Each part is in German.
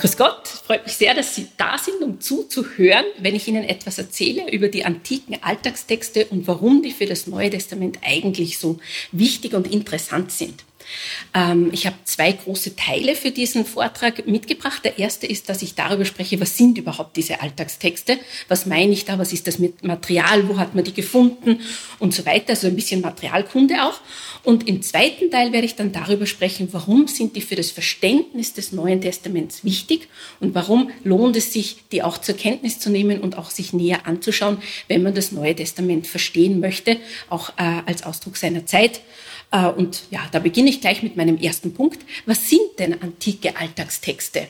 Grüß Gott, freut mich sehr, dass Sie da sind, um zuzuhören, wenn ich Ihnen etwas erzähle über die antiken Alltagstexte und warum die für das Neue Testament eigentlich so wichtig und interessant sind. Ähm, ich habe zwei große Teile für diesen Vortrag mitgebracht. Der erste ist, dass ich darüber spreche, was sind überhaupt diese Alltagstexte? Was meine ich da? Was ist das mit Material? Wo hat man die gefunden? Und so weiter. Also ein bisschen Materialkunde auch. Und im zweiten Teil werde ich dann darüber sprechen, warum sind die für das Verständnis des Neuen Testaments wichtig und warum lohnt es sich, die auch zur Kenntnis zu nehmen und auch sich näher anzuschauen, wenn man das Neue Testament verstehen möchte, auch äh, als Ausdruck seiner Zeit. Äh, und ja, da beginne ich gleich mit meinem ersten Punkt. Was sind denn antike Alltagstexte?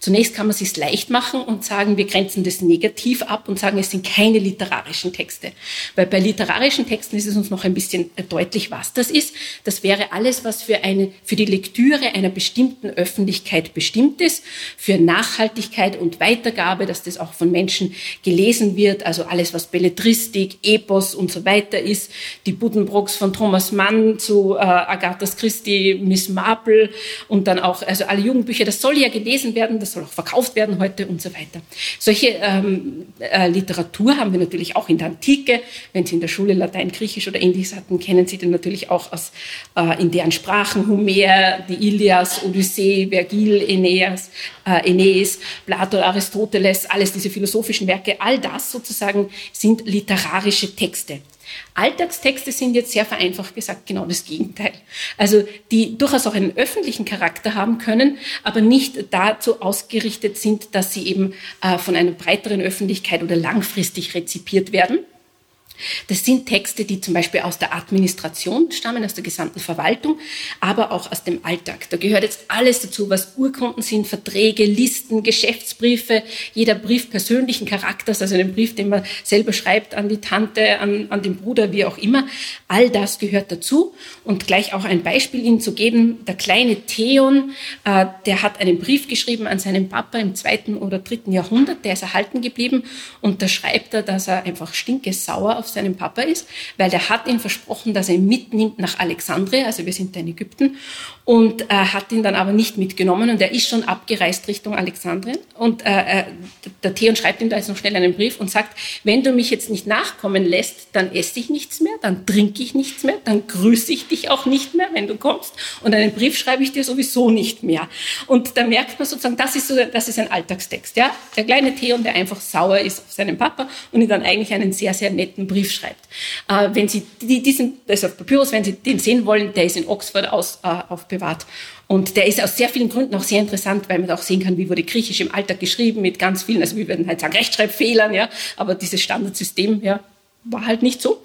Zunächst kann man es sich leicht machen und sagen, wir grenzen das negativ ab und sagen, es sind keine literarischen Texte. Weil bei literarischen Texten ist es uns noch ein bisschen deutlich, was das ist. Das wäre alles, was für, eine, für die Lektüre einer bestimmten Öffentlichkeit bestimmt ist, für Nachhaltigkeit und Weitergabe, dass das auch von Menschen gelesen wird, also alles, was Belletristik, Epos und so weiter ist, die Buddenbrooks von Thomas Mann zu äh, Agatha Christie, Miss Marple und dann auch, also alle Jugendbücher, das soll ja gelesen werden, werden, das soll auch verkauft werden heute und so weiter. Solche ähm, äh, Literatur haben wir natürlich auch in der Antike. Wenn Sie in der Schule Latein, Griechisch oder Ähnliches hatten, kennen Sie den natürlich auch aus, äh, in deren Sprachen Homer, die Ilias, Odyssee, Vergil, Aeneas, äh, Aeneas, Plato, Aristoteles, alles diese philosophischen Werke, all das sozusagen sind literarische Texte. Alltagstexte sind jetzt sehr vereinfacht gesagt genau das Gegenteil. Also die durchaus auch einen öffentlichen Charakter haben können, aber nicht dazu ausgerichtet sind, dass sie eben äh, von einer breiteren Öffentlichkeit oder langfristig rezipiert werden. Das sind Texte, die zum Beispiel aus der Administration stammen, aus der gesamten Verwaltung, aber auch aus dem Alltag. Da gehört jetzt alles dazu, was Urkunden sind, Verträge, Listen, Geschäftsbriefe, jeder Brief persönlichen Charakters, also einen Brief, den man selber schreibt an die Tante, an, an den Bruder, wie auch immer. All das gehört dazu. Und gleich auch ein Beispiel Ihnen zu geben, der kleine Theon, äh, der hat einen Brief geschrieben an seinen Papa im zweiten oder dritten Jahrhundert, der ist erhalten geblieben und da schreibt er, dass er einfach stinkesauer auf seinem Papa ist, weil der hat ihm versprochen, dass er ihn mitnimmt nach Alexandria, also wir sind da in Ägypten, und äh, hat ihn dann aber nicht mitgenommen und er ist schon abgereist Richtung Alexandrien und äh, äh der Theon schreibt ihm da jetzt noch schnell einen Brief und sagt, wenn du mich jetzt nicht nachkommen lässt, dann esse ich nichts mehr, dann trinke ich nichts mehr, dann grüße ich dich auch nicht mehr, wenn du kommst und einen Brief schreibe ich dir sowieso nicht mehr. Und da merkt man sozusagen, das ist, so, das ist ein Alltagstext. Ja? Der kleine Theon, der einfach sauer ist auf seinen Papa und ihm dann eigentlich einen sehr, sehr netten Brief Brief schreibt. Äh, wenn Sie diesen, das auf Papyrus, wenn Sie den sehen wollen, der ist in Oxford aus, äh, aufbewahrt. Und der ist aus sehr vielen Gründen auch sehr interessant, weil man auch sehen kann, wie wurde Griechisch im Alltag geschrieben mit ganz vielen, also wir würden halt sagen Rechtschreibfehlern, ja, aber dieses Standardsystem, ja, war halt nicht so.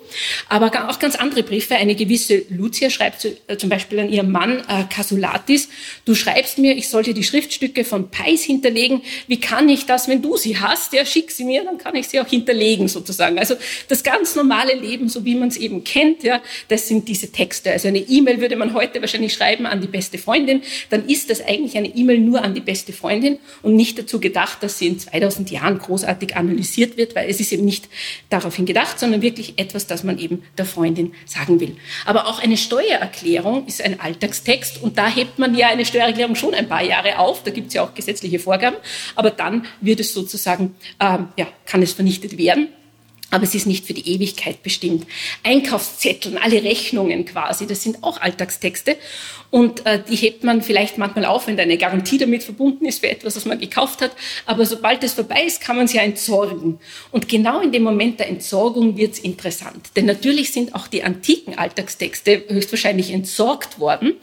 Aber auch ganz andere Briefe. Eine gewisse Lucia schreibt äh, zum Beispiel an ihren Mann äh, Casulatis, du schreibst mir, ich sollte die Schriftstücke von Peis hinterlegen. Wie kann ich das, wenn du sie hast? Ja, schick sie mir, dann kann ich sie auch hinterlegen sozusagen. Also das ganz normale Leben, so wie man es eben kennt, ja, das sind diese Texte. Also eine E-Mail würde man heute wahrscheinlich schreiben an die beste Freundin. Dann ist das eigentlich eine E-Mail nur an die beste Freundin und nicht dazu gedacht, dass sie in 2000 Jahren großartig analysiert wird, weil es ist eben nicht daraufhin gedacht, sondern wirklich etwas, das man eben der Freundin sagen will. Aber auch eine Steuererklärung ist ein Alltagstext und da hebt man ja eine Steuererklärung schon ein paar Jahre auf. Da gibt es ja auch gesetzliche Vorgaben. Aber dann wird es sozusagen, ähm, ja, kann es vernichtet werden aber es ist nicht für die Ewigkeit bestimmt. Einkaufszetteln, alle Rechnungen quasi, das sind auch Alltagstexte und äh, die hebt man vielleicht manchmal auf, wenn da eine Garantie damit verbunden ist für etwas, was man gekauft hat. Aber sobald es vorbei ist, kann man sie ja entsorgen. Und genau in dem Moment der Entsorgung wird es interessant. Denn natürlich sind auch die antiken Alltagstexte höchstwahrscheinlich entsorgt worden.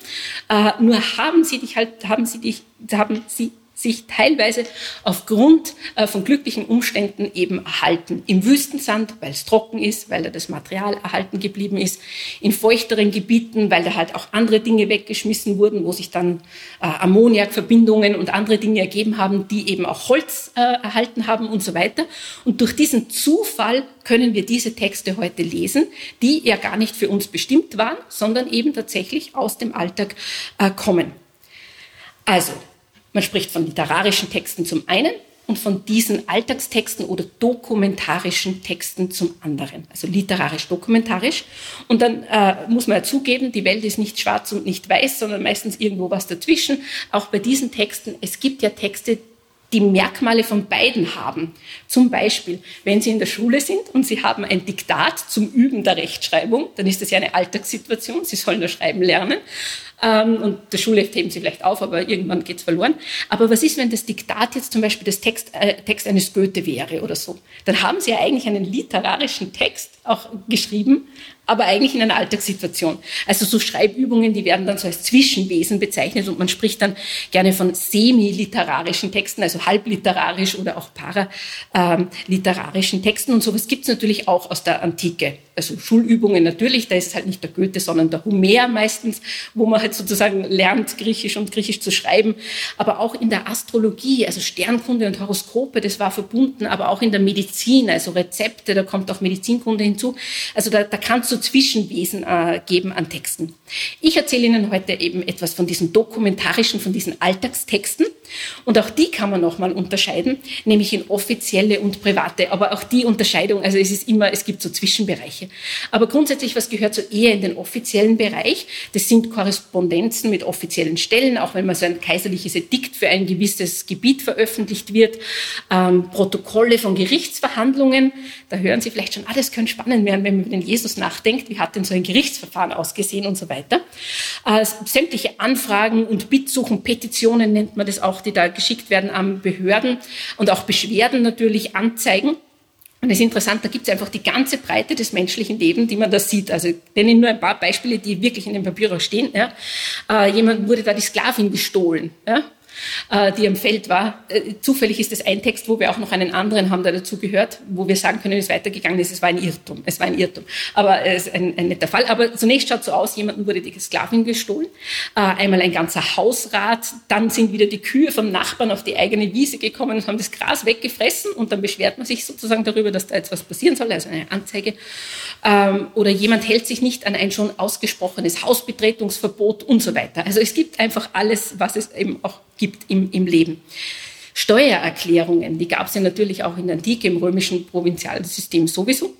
Äh, nur haben sie dich halt, haben sie dich, haben sie sich teilweise aufgrund äh, von glücklichen Umständen eben erhalten. Im Wüstensand, weil es trocken ist, weil da das Material erhalten geblieben ist. In feuchteren Gebieten, weil da halt auch andere Dinge weggeschmissen wurden, wo sich dann äh, Ammoniakverbindungen und andere Dinge ergeben haben, die eben auch Holz äh, erhalten haben und so weiter. Und durch diesen Zufall können wir diese Texte heute lesen, die ja gar nicht für uns bestimmt waren, sondern eben tatsächlich aus dem Alltag kommen. Also, man spricht von literarischen Texten zum einen und von diesen Alltagstexten oder dokumentarischen Texten zum anderen. Also literarisch-dokumentarisch. Und dann äh, muss man ja zugeben, die Welt ist nicht schwarz und nicht weiß, sondern meistens irgendwo was dazwischen. Auch bei diesen Texten, es gibt ja Texte, die Merkmale von beiden haben. Zum Beispiel, wenn Sie in der Schule sind und Sie haben ein Diktat zum Üben der Rechtschreibung, dann ist das ja eine Alltagssituation. Sie sollen nur schreiben lernen. Ähm, und der Schulheft heben Sie vielleicht auf, aber irgendwann geht es verloren. Aber was ist, wenn das Diktat jetzt zum Beispiel das Text, äh, Text eines Goethe wäre oder so? Dann haben Sie ja eigentlich einen literarischen Text auch geschrieben, aber eigentlich in einer Alltagssituation. Also so Schreibübungen, die werden dann so als Zwischenwesen bezeichnet und man spricht dann gerne von semi-literarischen Texten, also halbliterarisch oder auch paraliterarischen Texten und sowas gibt es natürlich auch aus der Antike. Also Schulübungen natürlich, da ist es halt nicht der Goethe, sondern der Homer meistens, wo man halt sozusagen lernt, Griechisch und Griechisch zu schreiben. Aber auch in der Astrologie, also Sternkunde und Horoskope, das war verbunden, aber auch in der Medizin, also Rezepte, da kommt auch Medizinkunde hinzu. Also da, da kannst du Zwischenwesen äh, geben an Texten. Ich erzähle Ihnen heute eben etwas von diesen dokumentarischen, von diesen Alltagstexten. Und auch die kann man nochmal unterscheiden, nämlich in offizielle und private. Aber auch die Unterscheidung, also es ist immer, es gibt so Zwischenbereiche. Aber grundsätzlich, was gehört so eher in den offiziellen Bereich? Das sind Korrespondenzen mit offiziellen Stellen, auch wenn man so ein kaiserliches Edikt für ein gewisses Gebiet veröffentlicht wird, ähm, Protokolle von Gerichtsverhandlungen. Da hören Sie vielleicht schon, ah, könnte spannend werden, wenn man über den Jesus nachdenkt. Wie hat denn so ein Gerichtsverfahren ausgesehen und so weiter? Äh, sämtliche Anfragen und Bittsuchen, Petitionen nennt man das auch die da geschickt werden an Behörden und auch Beschwerden natürlich anzeigen. Und es ist interessant, da gibt es einfach die ganze Breite des menschlichen Lebens, die man da sieht. Also ich nenne nur ein paar Beispiele, die wirklich in dem Papier stehen. Ja. Äh, jemand wurde da die Sklavin gestohlen. Ja die am Feld war. Äh, zufällig ist das ein Text, wo wir auch noch einen anderen haben, der dazu gehört, wo wir sagen können, es ist weitergegangen ist. Es war ein Irrtum. Es war ein Irrtum. Aber es ist ein, ein netter Fall. Aber zunächst schaut so aus, jemandem wurde die Sklavin gestohlen. Äh, einmal ein ganzer Hausrat. Dann sind wieder die Kühe vom Nachbarn auf die eigene Wiese gekommen und haben das Gras weggefressen. Und dann beschwert man sich sozusagen darüber, dass da jetzt was passieren soll, also eine Anzeige. Ähm, oder jemand hält sich nicht an ein schon ausgesprochenes Hausbetretungsverbot und so weiter. Also es gibt einfach alles, was es eben auch gibt im, im Leben. Steuererklärungen, die gab es ja natürlich auch in der Antike im römischen Provinzialsystem sowieso.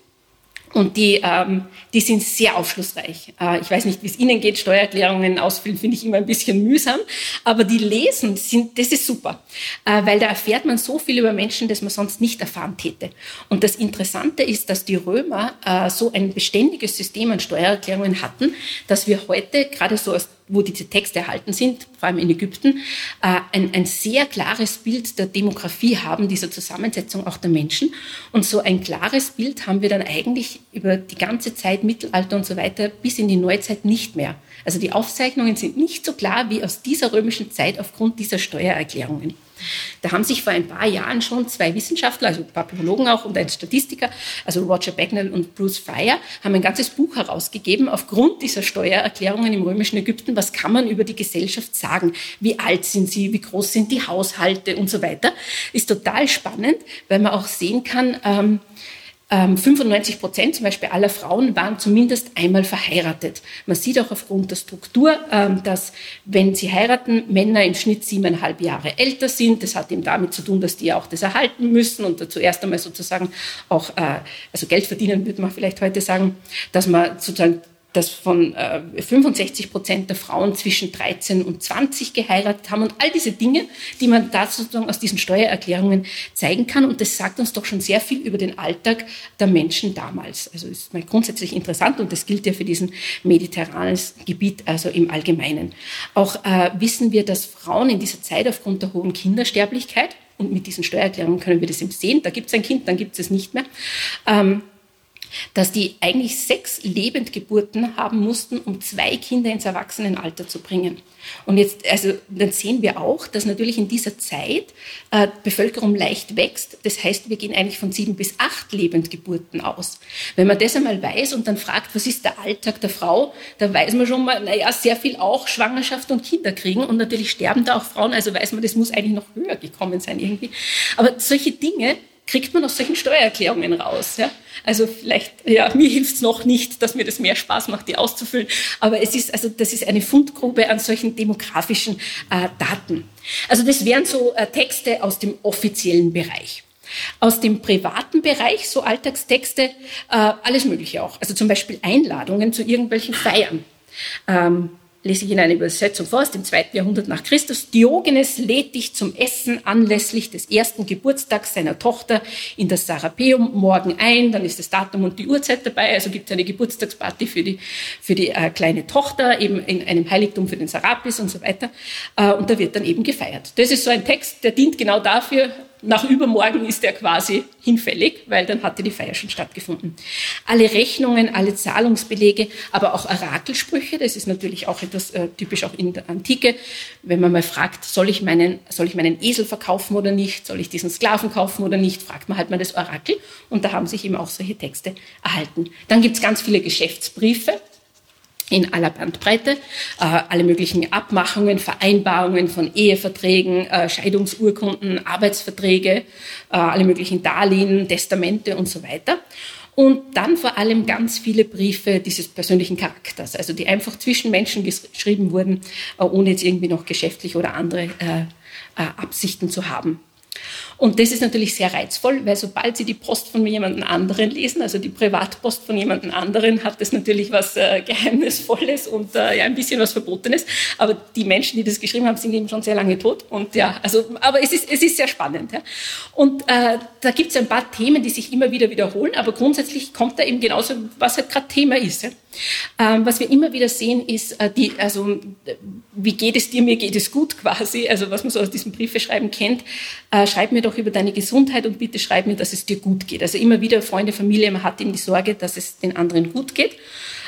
Und die, ähm, die sind sehr aufschlussreich. Äh, ich weiß nicht, wie es Ihnen geht. Steuererklärungen ausfüllen finde ich immer ein bisschen mühsam. Aber die lesen, sind, das ist super. Äh, weil da erfährt man so viel über Menschen, das man sonst nicht erfahren täte. Und das Interessante ist, dass die Römer äh, so ein beständiges System an Steuererklärungen hatten, dass wir heute, gerade so aus wo diese Texte erhalten sind, vor allem in Ägypten, äh, ein, ein sehr klares Bild der Demografie haben, dieser Zusammensetzung auch der Menschen. Und so ein klares Bild haben wir dann eigentlich über die ganze Zeit, Mittelalter und so weiter, bis in die Neuzeit nicht mehr. Also die Aufzeichnungen sind nicht so klar wie aus dieser römischen Zeit aufgrund dieser Steuererklärungen. Da haben sich vor ein paar Jahren schon zwei Wissenschaftler, also Papyrologen auch und ein Statistiker, also Roger Bagnall und Bruce Fryer, haben ein ganzes Buch herausgegeben aufgrund dieser Steuererklärungen im römischen Ägypten. Was kann man über die Gesellschaft sagen? Wie alt sind sie? Wie groß sind die Haushalte und so weiter? Ist total spannend, weil man auch sehen kann, ähm, 95 ähm, Prozent zum Beispiel aller Frauen waren zumindest einmal verheiratet. Man sieht auch aufgrund der Struktur, ähm, dass wenn sie heiraten, Männer im Schnitt siebeneinhalb Jahre älter sind. Das hat eben damit zu tun, dass die auch das erhalten müssen und zuerst einmal sozusagen auch, äh, also Geld verdienen, würde man vielleicht heute sagen, dass man sozusagen dass von äh, 65 Prozent der Frauen zwischen 13 und 20 geheiratet haben und all diese Dinge, die man da sozusagen aus diesen Steuererklärungen zeigen kann. Und das sagt uns doch schon sehr viel über den Alltag der Menschen damals. Also ist mal grundsätzlich interessant und das gilt ja für diesen mediterranen Gebiet, also im Allgemeinen. Auch äh, wissen wir, dass Frauen in dieser Zeit aufgrund der hohen Kindersterblichkeit und mit diesen Steuererklärungen können wir das eben sehen. Da gibt es ein Kind, dann gibt es es nicht mehr. Ähm, dass die eigentlich sechs Lebendgeburten haben mussten, um zwei Kinder ins Erwachsenenalter zu bringen. Und jetzt, also dann sehen wir auch, dass natürlich in dieser Zeit äh, Bevölkerung leicht wächst. Das heißt, wir gehen eigentlich von sieben bis acht Lebendgeburten aus. Wenn man das einmal weiß und dann fragt, was ist der Alltag der Frau, dann weiß man schon mal, naja, sehr viel auch Schwangerschaft und Kinder kriegen und natürlich sterben da auch Frauen. Also weiß man, das muss eigentlich noch höher gekommen sein irgendwie. Aber solche Dinge kriegt man aus solchen Steuererklärungen raus. Ja? Also vielleicht, ja, mir hilft es noch nicht, dass mir das mehr Spaß macht, die auszufüllen. Aber es ist, also das ist eine Fundgrube an solchen demografischen äh, Daten. Also das wären so äh, Texte aus dem offiziellen Bereich. Aus dem privaten Bereich, so Alltagstexte, äh, alles Mögliche auch. Also zum Beispiel Einladungen zu irgendwelchen Feiern. Ähm, lese ich in einer Übersetzung vor aus dem zweiten Jahrhundert nach Christus. Diogenes lädt dich zum Essen anlässlich des ersten Geburtstags seiner Tochter in das Sarapeum morgen ein. Dann ist das Datum und die Uhrzeit dabei. Also gibt es eine Geburtstagsparty für die, für die äh, kleine Tochter, eben in einem Heiligtum für den Sarapis und so weiter. Äh, und da wird dann eben gefeiert. Das ist so ein Text, der dient genau dafür, nach übermorgen ist er quasi hinfällig, weil dann hatte die Feier schon stattgefunden. Alle Rechnungen, alle Zahlungsbelege, aber auch Orakelsprüche, das ist natürlich auch etwas äh, typisch auch in der Antike. Wenn man mal fragt, soll ich, meinen, soll ich meinen Esel verkaufen oder nicht, soll ich diesen Sklaven kaufen oder nicht, fragt man halt mal das Orakel. Und da haben sich eben auch solche Texte erhalten. Dann gibt's ganz viele Geschäftsbriefe, in aller Bandbreite, äh, alle möglichen Abmachungen, Vereinbarungen von Eheverträgen, äh, Scheidungsurkunden, Arbeitsverträge, äh, alle möglichen Darlehen, Testamente und so weiter. Und dann vor allem ganz viele Briefe dieses persönlichen Charakters, also die einfach zwischen Menschen geschrieben wurden, ohne jetzt irgendwie noch geschäftlich oder andere Absichten zu haben. Und das ist natürlich sehr reizvoll, weil sobald Sie die Post von jemand anderen lesen, also die Privatpost von jemand anderen, hat das natürlich was äh, Geheimnisvolles und äh, ja, ein bisschen was Verbotenes. Aber die Menschen, die das geschrieben haben, sind eben schon sehr lange tot. Und ja, also, aber es ist, es ist sehr spannend. Ja. Und äh, da gibt es ein paar Themen, die sich immer wieder wiederholen, aber grundsätzlich kommt da eben genauso, was halt gerade Thema ist. Ja. Ähm, was wir immer wieder sehen, ist, äh, die, also, wie geht es dir, mir geht es gut quasi, also was man so aus diesem Briefeschreiben kennt, äh, schreib mir doch über deine Gesundheit und bitte schreib mir, dass es dir gut geht. Also immer wieder Freunde, Familie, man hat eben die Sorge, dass es den anderen gut geht.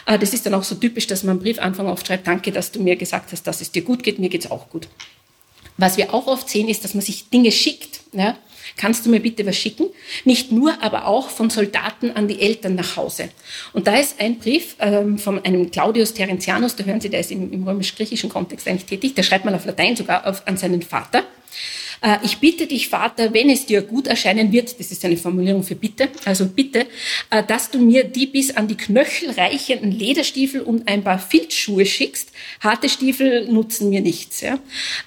Äh, das ist dann auch so typisch, dass man am Briefanfang oft schreibt, danke, dass du mir gesagt hast, dass es dir gut geht, mir geht's auch gut. Was wir auch oft sehen, ist, dass man sich Dinge schickt. Ja? Kannst du mir bitte was schicken? Nicht nur, aber auch von Soldaten an die Eltern nach Hause. Und da ist ein Brief ähm, von einem Claudius Terentianus, da hören Sie, der ist im, im römisch-griechischen Kontext eigentlich tätig, der schreibt mal auf Latein sogar auf, an seinen Vater. Äh, ich bitte dich, Vater, wenn es dir gut erscheinen wird, das ist eine Formulierung für bitte, also bitte, äh, dass du mir die bis an die Knöchel reichenden Lederstiefel und ein paar Filzschuhe schickst. Harte Stiefel nutzen mir nichts. Ja.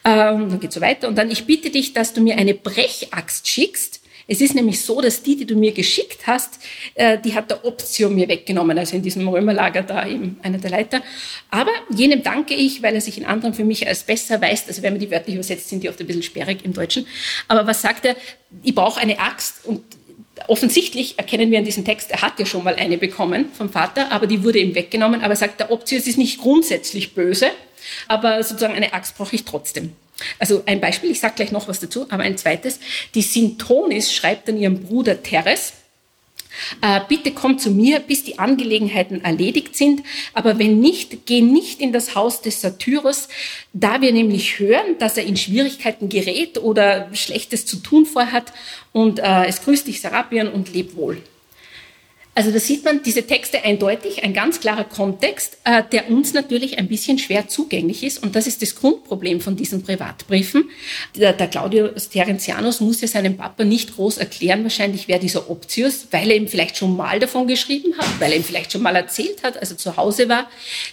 Ähm, dann geht so weiter. Und dann, ich bitte dich, dass du mir eine Brechaxt schickst, es ist nämlich so, dass die, die du mir geschickt hast, äh, die hat der Option mir weggenommen, also in diesem Römerlager da eben einer der Leiter. Aber jenem danke ich, weil er sich in anderen für mich als besser weiß. Also wenn man die wörtlich übersetzt, sind die oft ein bisschen sperrig im Deutschen. Aber was sagt er? Ich brauche eine Axt und offensichtlich erkennen wir in diesem Text, er hat ja schon mal eine bekommen vom Vater, aber die wurde ihm weggenommen. Aber er sagt, der Optius ist nicht grundsätzlich böse, aber sozusagen eine Axt brauche ich trotzdem. Also ein Beispiel, ich sage gleich noch was dazu, aber ein zweites. Die Sintonis schreibt an ihrem Bruder Teres, äh, bitte komm zu mir, bis die Angelegenheiten erledigt sind, aber wenn nicht, geh nicht in das Haus des Satyrus, da wir nämlich hören, dass er in Schwierigkeiten gerät oder Schlechtes zu tun vorhat und äh, es grüßt dich Serapion und leb wohl. Also da sieht man diese Texte eindeutig, ein ganz klarer Kontext, äh, der uns natürlich ein bisschen schwer zugänglich ist. Und das ist das Grundproblem von diesen Privatbriefen. Der, Claudius Terentianus muss ja seinem Papa nicht groß erklären, wahrscheinlich wer dieser Optius, weil er ihm vielleicht schon mal davon geschrieben hat, weil er ihm vielleicht schon mal erzählt hat, als er zu Hause war.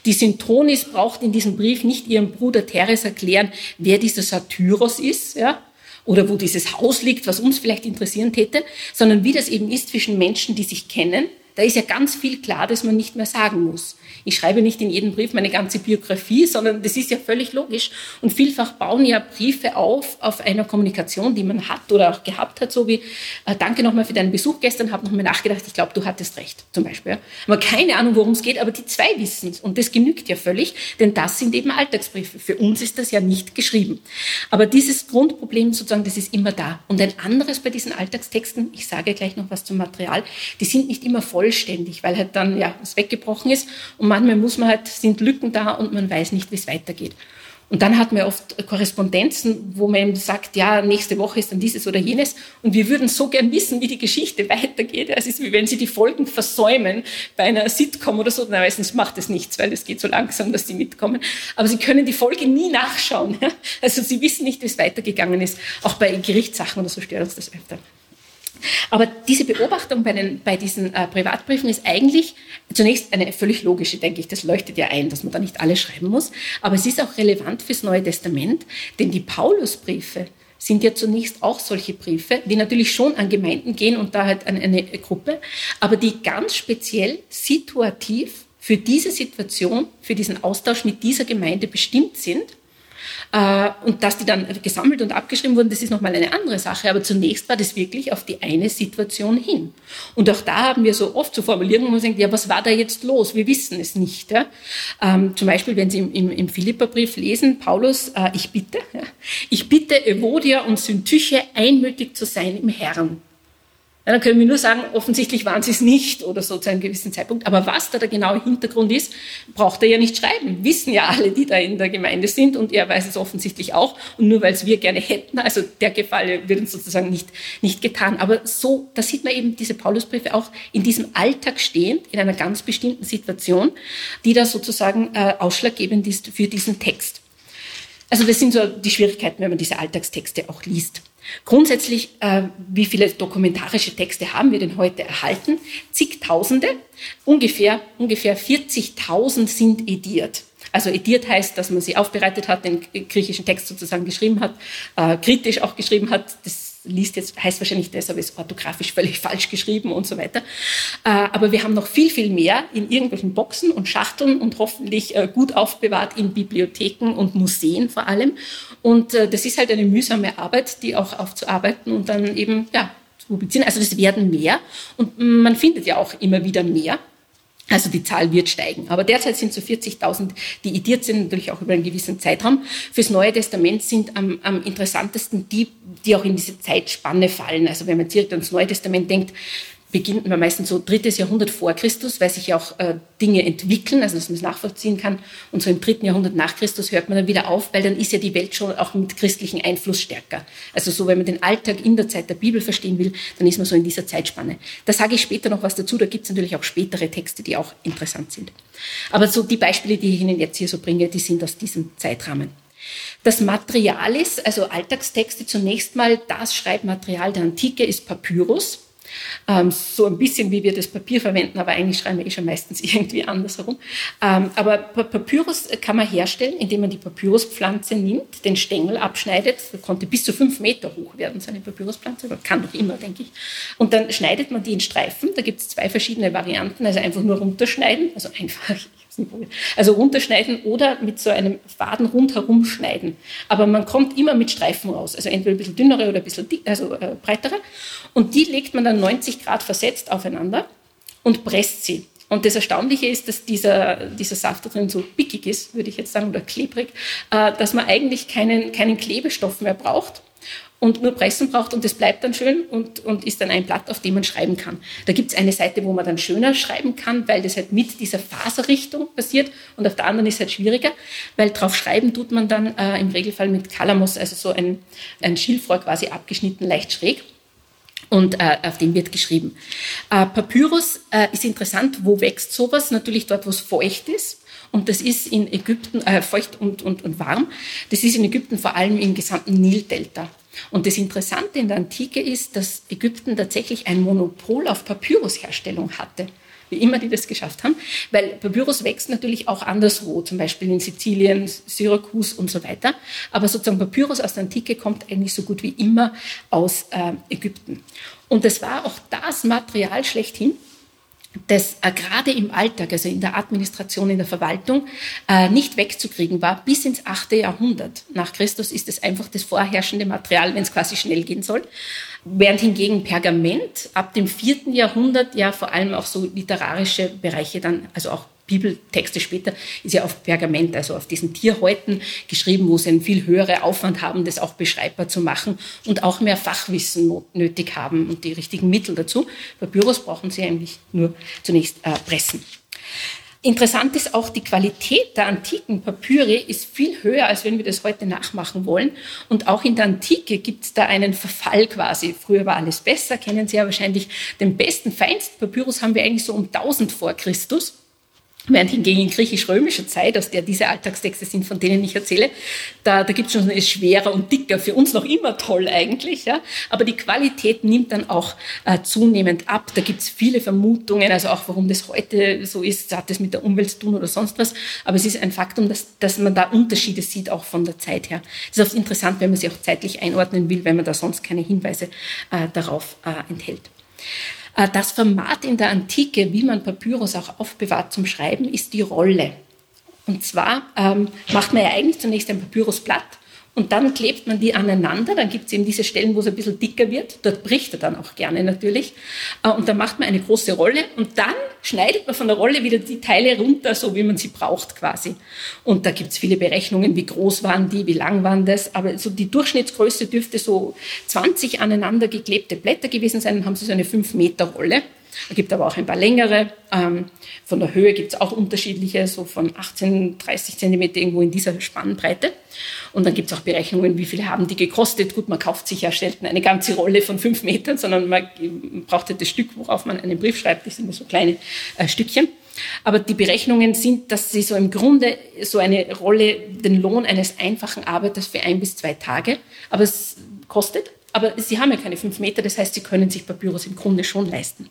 Die Syntonis braucht in diesem Brief nicht ihrem Bruder Teres erklären, wer dieser Satyros ist, ja, oder wo dieses Haus liegt, was uns vielleicht interessieren täte, sondern wie das eben ist zwischen Menschen, die sich kennen. Da ist ja ganz viel klar, dass man nicht mehr sagen muss. Ich schreibe nicht in jedem Brief meine ganze Biografie, sondern das ist ja völlig logisch. Und vielfach bauen ja Briefe auf auf einer Kommunikation, die man hat oder auch gehabt hat, so wie äh, Danke nochmal für deinen Besuch gestern, habe nochmal nachgedacht, ich glaube, du hattest recht, zum Beispiel. Aber keine Ahnung, worum es geht, aber die zwei wissen es. Und das genügt ja völlig, denn das sind eben Alltagsbriefe. Für uns ist das ja nicht geschrieben. Aber dieses Grundproblem sozusagen, das ist immer da. Und ein anderes bei diesen Alltagstexten, ich sage gleich noch was zum Material, die sind nicht immer vollständig, weil halt dann ja was weggebrochen ist und manchmal muss man halt, sind Lücken da und man weiß nicht, wie es weitergeht. Und dann hat man oft Korrespondenzen, wo man eben sagt, ja, nächste Woche ist dann dieses oder jenes. Und wir würden so gern wissen, wie die Geschichte weitergeht. Es ist wie wenn Sie die Folgen versäumen bei einer Sitcom oder so. Na, meistens macht es nichts, weil es geht so langsam, dass Sie mitkommen. Aber Sie können die Folge nie nachschauen. Also Sie wissen nicht, wie es weitergegangen ist. Auch bei Gerichtssachen oder so stört uns das öfter. Aber diese Beobachtung bei, den, bei diesen äh, Privatbriefen ist eigentlich zunächst eine völlig logische, denke ich. Das leuchtet ja ein, dass man da nicht alles schreiben muss. Aber es ist auch relevant fürs Neue Testament, denn die Paulusbriefe sind ja zunächst auch solche Briefe, die natürlich schon an Gemeinden gehen und da halt an eine Gruppe, aber die ganz speziell situativ für diese Situation, für diesen Austausch mit dieser Gemeinde bestimmt sind und dass die dann gesammelt und abgeschrieben wurden, das ist nochmal eine andere Sache. Aber zunächst war das wirklich auf die eine Situation hin. Und auch da haben wir so oft so Formulierungen, wo man sagt, ja, was war da jetzt los? Wir wissen es nicht. Ja? Ähm, zum Beispiel, wenn Sie im, im, im Philipperbrief lesen, Paulus, äh, ich bitte, ich bitte Evodia und Syntyche einmütig zu sein im Herrn. Ja, dann können wir nur sagen, offensichtlich waren sie es nicht oder so zu einem gewissen Zeitpunkt. Aber was da der genaue Hintergrund ist, braucht er ja nicht schreiben. Wissen ja alle, die da in der Gemeinde sind und er weiß es offensichtlich auch. Und nur weil es wir gerne hätten, also der Gefall wird uns sozusagen nicht, nicht getan. Aber so, da sieht man eben diese Paulusbriefe auch in diesem Alltag stehend, in einer ganz bestimmten Situation, die da sozusagen äh, ausschlaggebend ist für diesen Text. Also das sind so die Schwierigkeiten, wenn man diese Alltagstexte auch liest. Grundsätzlich, äh, wie viele dokumentarische Texte haben wir denn heute erhalten? Zigtausende, ungefähr, ungefähr 40.000 sind ediert. Also ediert heißt, dass man sie aufbereitet hat, den griechischen Text sozusagen geschrieben hat, äh, kritisch auch geschrieben hat. Das liest jetzt, heißt wahrscheinlich deshalb, ist orthografisch völlig falsch geschrieben und so weiter. Äh, aber wir haben noch viel, viel mehr in irgendwelchen Boxen und Schachteln und hoffentlich äh, gut aufbewahrt in Bibliotheken und Museen vor allem. Und äh, das ist halt eine mühsame Arbeit, die auch aufzuarbeiten und dann eben, ja, zu publizieren. Also das werden mehr und man findet ja auch immer wieder mehr. Also die Zahl wird steigen. Aber derzeit sind so 40.000, die ediert sind, natürlich auch über einen gewissen Zeitraum. Fürs Neue Testament sind am, am interessantesten die, die auch in diese Zeitspanne fallen. Also wenn man direkt ans Neue Testament denkt, beginnt man meistens so drittes Jahrhundert vor Christus, weil sich ja auch äh, Dinge entwickeln, also dass man es nachvollziehen kann. Und so im dritten Jahrhundert nach Christus hört man dann wieder auf, weil dann ist ja die Welt schon auch mit christlichem Einfluss stärker. Also so, wenn man den Alltag in der Zeit der Bibel verstehen will, dann ist man so in dieser Zeitspanne. Da sage ich später noch was dazu, da gibt es natürlich auch spätere Texte, die auch interessant sind. Aber so die Beispiele, die ich Ihnen jetzt hier so bringe, die sind aus diesem Zeitrahmen. Das Material ist, also Alltagstexte zunächst mal, das Schreibmaterial der Antike ist Papyrus. Ähm, so ein bisschen wie wir das Papier verwenden, aber eigentlich schreiben wir eh schon meistens irgendwie andersherum. Ähm, aber Papyrus kann man herstellen, indem man die Papyruspflanze nimmt, den Stängel abschneidet, das konnte bis zu fünf Meter hoch werden, so eine Papyruspflanze, aber kann doch immer, denke ich. Und dann schneidet man die in Streifen, da gibt es zwei verschiedene Varianten, also einfach nur runterschneiden, also einfach also runterschneiden oder mit so einem Faden rundherum schneiden. Aber man kommt immer mit Streifen raus, also entweder ein bisschen dünnere oder ein bisschen also äh, breitere. Und die legt man dann 90 Grad versetzt aufeinander und presst sie. Und das Erstaunliche ist, dass dieser, dieser Saft da drin so pickig ist, würde ich jetzt sagen, oder klebrig, äh, dass man eigentlich keinen, keinen Klebestoff mehr braucht und nur pressen braucht und das bleibt dann schön und, und ist dann ein Blatt, auf dem man schreiben kann. Da gibt es eine Seite, wo man dann schöner schreiben kann, weil das halt mit dieser Faserrichtung passiert und auf der anderen ist es halt schwieriger, weil drauf schreiben tut man dann äh, im Regelfall mit Kalamos, also so ein, ein Schilfrohr quasi abgeschnitten, leicht schräg und äh, auf dem wird geschrieben. Äh, Papyrus äh, ist interessant, wo wächst sowas? Natürlich dort, wo es feucht ist. Und das ist in Ägypten äh, feucht und, und, und warm. Das ist in Ägypten vor allem im gesamten Nildelta. Und das Interessante in der Antike ist, dass Ägypten tatsächlich ein Monopol auf Papyrusherstellung hatte wie immer die das geschafft haben, weil Papyrus wächst natürlich auch anderswo, zum Beispiel in Sizilien, Syrakus und so weiter. Aber sozusagen Papyrus aus der Antike kommt eigentlich so gut wie immer aus äh, Ägypten. Und das war auch das Material schlechthin, das äh, gerade im Alltag, also in der Administration, in der Verwaltung, äh, nicht wegzukriegen war. Bis ins 8. Jahrhundert nach Christus ist es einfach das vorherrschende Material, wenn es quasi schnell gehen soll. Während hingegen Pergament ab dem 4. Jahrhundert ja vor allem auch so literarische Bereiche dann, also auch Bibeltexte später, ist ja auf Pergament, also auf diesen Tierhäuten geschrieben, wo sie einen viel höheren Aufwand haben, das auch beschreibbar zu machen und auch mehr Fachwissen nötig haben und die richtigen Mittel dazu. Papyrus brauchen sie eigentlich nur zunächst äh, pressen. Interessant ist auch, die Qualität der antiken Papyri ist viel höher, als wenn wir das heute nachmachen wollen. Und auch in der Antike gibt es da einen Verfall quasi. Früher war alles besser, kennen Sie ja wahrscheinlich. Den besten, feinsten Papyrus haben wir eigentlich so um 1000 vor Christus. Während hingegen in griechisch-römischer Zeit, aus der diese Alltagstexte sind, von denen ich erzähle, da, da gibt es schon eine schwerer und dicker, für uns noch immer toll eigentlich, ja. Aber die Qualität nimmt dann auch äh, zunehmend ab. Da gibt es viele Vermutungen, also auch warum das heute so ist, hat das mit der Umwelt zu tun oder sonst was. Aber es ist ein Faktum, dass, dass man da Unterschiede sieht, auch von der Zeit her. Das ist oft interessant, wenn man sie auch zeitlich einordnen will, wenn man da sonst keine Hinweise äh, darauf äh, enthält. Äh, das Format in der Antike, wie man Papyrus auch aufbewahrt zum Schreiben, ist die Rolle. Und zwar ähm, macht man ja eigentlich zunächst ein Papyrusblatt und dann klebt man die aneinander. Dann gibt es eben diese Stellen, wo es ein bisschen dicker wird. Dort bricht er dann auch gerne natürlich. Äh, und dann macht man eine große Rolle und dann schneidet man von der Rolle wieder die Teile runter, so wie man sie braucht quasi. Und da gibt es viele Berechnungen, wie groß waren die, wie lang waren das. Aber so die Durchschnittsgröße dürfte so 20 aneinander geklebte Blätter gewesen sein. Dann haben sie so eine 5 Meter Rolle. Es gibt aber auch ein paar längere. Ähm, von der Höhe gibt es auch unterschiedliche, so von 18, 30 Zentimeter irgendwo in dieser Spannbreite. Und dann gibt es auch Berechnungen, wie viele haben die gekostet. Gut, man kauft sich ja selten eine ganze Rolle von fünf Metern, sondern man braucht ja das Stück, worauf man einen Brief schreibt. Das sind immer so kleine äh, Stückchen. Aber die Berechnungen sind, dass sie so im Grunde so eine Rolle, den Lohn eines einfachen Arbeiters für ein bis zwei Tage, aber es kostet aber sie haben ja keine fünf Meter, das heißt, sie können sich Papyrus im Grunde schon leisten.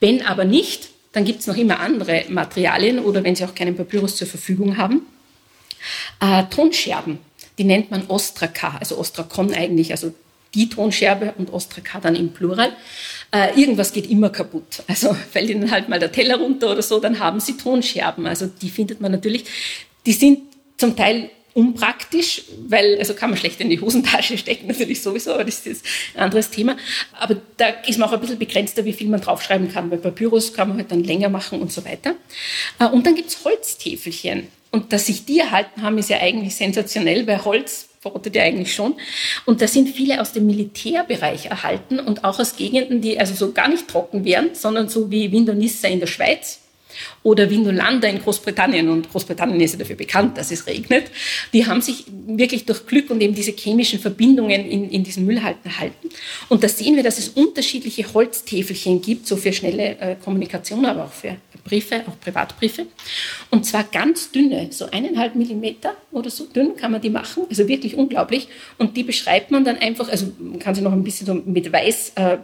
Wenn aber nicht, dann gibt es noch immer andere Materialien oder wenn sie auch keinen Papyrus zur Verfügung haben. Äh, Tonscherben, die nennt man Ostraka, also Ostrakon eigentlich, also die Tonscherbe und Ostraka dann im Plural. Äh, irgendwas geht immer kaputt. Also fällt ihnen halt mal der Teller runter oder so, dann haben sie Tonscherben. Also die findet man natürlich. Die sind zum Teil unpraktisch, weil, also kann man schlecht in die Hosentasche stecken, natürlich sowieso, aber das ist ein anderes Thema. Aber da ist man auch ein bisschen begrenzter, wie viel man draufschreiben kann. Bei Papyrus kann man halt dann länger machen und so weiter. Äh, und dann gibt's Holztäfelchen. Und dass sich die erhalten haben, ist ja eigentlich sensationell, weil Holz verrottet ja eigentlich schon. Und da sind viele aus dem Militärbereich erhalten und auch aus Gegenden, die also so gar nicht trocken wären, sondern so wie Windonissa in der Schweiz oder Vindolanda in Großbritannien, und Großbritannien ist ja dafür bekannt, dass es regnet, die haben sich wirklich durch Glück und eben diese chemischen Verbindungen in, in diesen Müllhalten erhalten. Und da sehen wir, dass es unterschiedliche Holztäfelchen gibt, so für schnelle äh, Kommunikation, aber auch für Briefe, auch Privatbriefe. Und zwar ganz dünne, so eineinhalb Millimeter oder so dünn kann man die machen, also wirklich unglaublich. Und die beschreibt man dann einfach, also man kann sie noch ein bisschen so mit Weiß äh,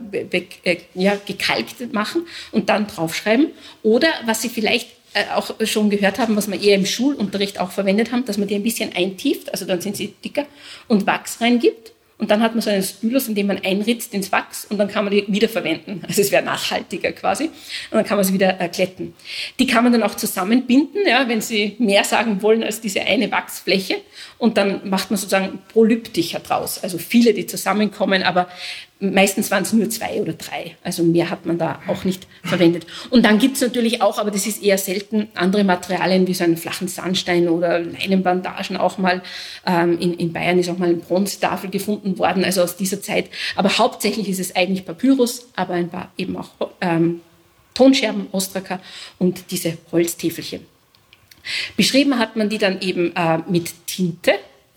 äh, ja, gekalkt machen und dann draufschreiben. Oder was Sie vielleicht äh, auch schon gehört haben, was wir eher im Schulunterricht auch verwendet haben, dass man die ein bisschen eintieft, also dann sind sie dicker, und Wachs reingibt und dann hat man so einen Spülus, in dem man einritzt ins Wachs und dann kann man die wiederverwenden. Also es wäre nachhaltiger quasi. Und dann kann man sie wieder äh, glätten. Die kann man dann auch zusammenbinden, ja, wenn Sie mehr sagen wollen als diese eine Wachsfläche. Und dann macht man sozusagen Polypticher draus. Also viele, die zusammenkommen, aber Meistens waren es nur zwei oder drei. Also mehr hat man da auch nicht verwendet. Und dann gibt es natürlich auch, aber das ist eher selten, andere Materialien wie so einen flachen Sandstein oder Leinenbandagen auch mal. Ähm, in, in Bayern ist auch mal eine Bronzetafel gefunden worden, also aus dieser Zeit. Aber hauptsächlich ist es eigentlich Papyrus, aber ein paar eben auch ähm, Tonscherben, Ostraka und diese Holztäfelchen. Beschrieben hat man die dann eben äh, mit Tinte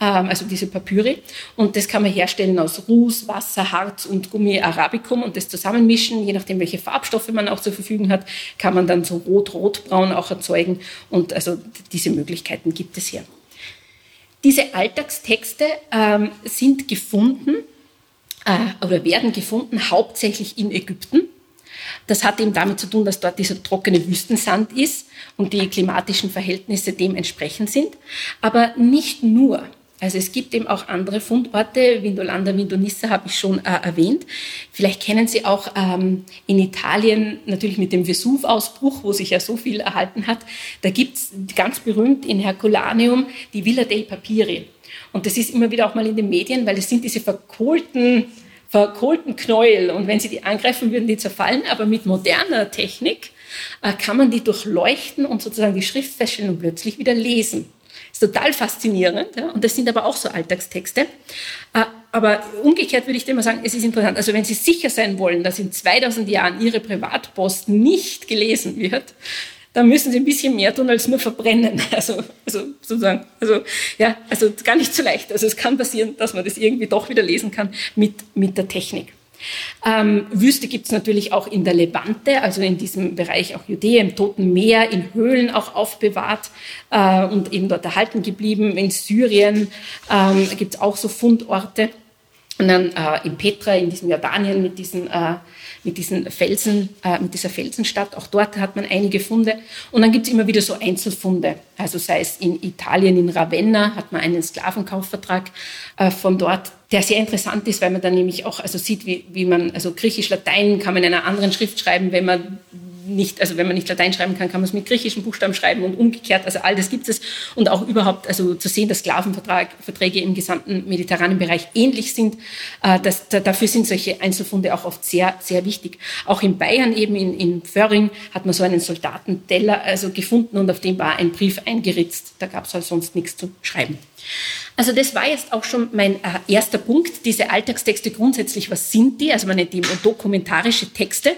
also diese Papyri. Und das kann man herstellen aus Ruß, Wasser, Harz und Gummi Arabicum und das zusammenmischen. Je nachdem, welche Farbstoffe man auch zur Verfügung hat, kann man dann so rot-rotbraun auch erzeugen. Und also diese Möglichkeiten gibt es hier. Diese Alltagstexte ähm, sind gefunden äh, oder werden gefunden hauptsächlich in Ägypten. Das hat eben damit zu tun, dass dort dieser trockene Wüstensand ist und die klimatischen Verhältnisse dementsprechend sind. Aber nicht nur. Also es gibt eben auch andere Fundorte, Vindolanda, Vindonissa habe ich schon äh, erwähnt. Vielleicht kennen Sie auch ähm, in Italien natürlich mit dem Vesuv-Ausbruch, wo sich ja so viel erhalten hat. Da gibt's ganz berühmt in Herculaneum die Villa dei Papiri. Und das ist immer wieder auch mal in den Medien, weil es sind diese verkohlten, verkohlten Knäuel. Und wenn Sie die angreifen, würden die zerfallen. Aber mit moderner Technik äh, kann man die durchleuchten und sozusagen die Schrift feststellen und plötzlich wieder lesen total faszinierend. Ja? Und das sind aber auch so Alltagstexte. Äh, aber umgekehrt würde ich dir mal sagen, es ist interessant. Also wenn Sie sicher sein wollen, dass in 2000 Jahren Ihre Privatpost nicht gelesen wird, dann müssen Sie ein bisschen mehr tun als nur verbrennen. Also, also sozusagen, also ja, also gar nicht so leicht. Also es kann passieren, dass man das irgendwie doch wieder lesen kann mit, mit der Technik. Ähm, Wüste gibt es natürlich auch in der Levante, also in diesem Bereich auch Judäa, im Toten Meer, in Höhlen auch aufbewahrt äh, und eben dort erhalten geblieben. In Syrien ähm, gibt es auch so Fundorte. Und dann äh, in Petra, in diesem Jordanien, mit diesen, äh, mit diesen Felsen, äh, mit dieser Felsenstadt, auch dort hat man einige Funde. Und dann gibt es immer wieder so Einzelfunde. Also sei es in Italien, in Ravenna, hat man einen Sklavenkaufvertrag äh, von dort, der sehr interessant ist, weil man dann nämlich auch also sieht, wie, wie man, also Griechisch-Latein kann man in einer anderen Schrift schreiben, wenn man nicht, also wenn man nicht Latein schreiben kann, kann man es mit griechischen Buchstaben schreiben und umgekehrt. Also all das gibt es. Und auch überhaupt, also zu sehen, dass Sklavenverträge im gesamten mediterranen Bereich ähnlich sind, äh, das, da, dafür sind solche Einzelfunde auch oft sehr, sehr wichtig. Auch in Bayern eben, in, in Föhring, hat man so einen Soldatenteller also gefunden und auf dem war ein Brief eingeritzt. Da gab es halt sonst nichts zu schreiben. Also das war jetzt auch schon mein äh, erster Punkt. Diese Alltagstexte grundsätzlich, was sind die? Also nennt die dokumentarische Texte.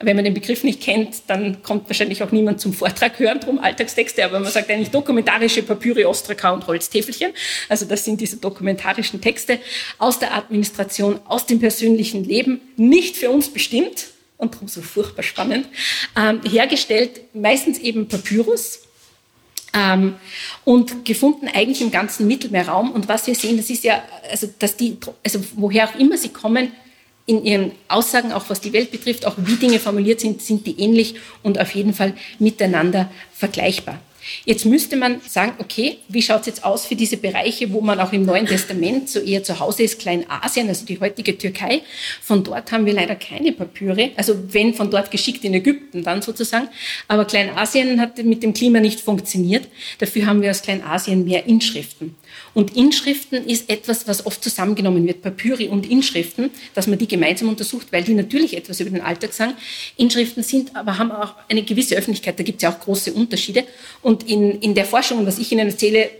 Wenn man den Begriff nicht kennt, dann kommt wahrscheinlich auch niemand zum Vortrag hören, drum Alltagstexte, aber man sagt eigentlich dokumentarische Papyri, Ostraka und Holztäfelchen. Also das sind diese dokumentarischen Texte aus der Administration, aus dem persönlichen Leben, nicht für uns bestimmt und darum so furchtbar spannend, ähm, hergestellt, meistens eben Papyrus, ähm, und gefunden eigentlich im ganzen Mittelmeerraum. Und was wir sehen, das ist ja, also, dass die, also woher auch immer sie kommen, in ihren Aussagen, auch was die Welt betrifft, auch wie Dinge formuliert sind, sind die ähnlich und auf jeden Fall miteinander vergleichbar. Jetzt müsste man sagen, okay, wie schaut es jetzt aus für diese Bereiche, wo man auch im Neuen Testament so eher zu Hause ist, Kleinasien, also die heutige Türkei. Von dort haben wir leider keine Papyre, also wenn von dort geschickt in Ägypten dann sozusagen. Aber Kleinasien hat mit dem Klima nicht funktioniert. Dafür haben wir aus Kleinasien mehr Inschriften. Und Inschriften ist etwas, was oft zusammengenommen wird, Papyri und Inschriften, dass man die gemeinsam untersucht, weil die natürlich etwas über den Alltag sagen. Inschriften sind aber haben auch eine gewisse Öffentlichkeit, da gibt es ja auch große Unterschiede. Und in, in der Forschung, was ich Ihnen erzähle,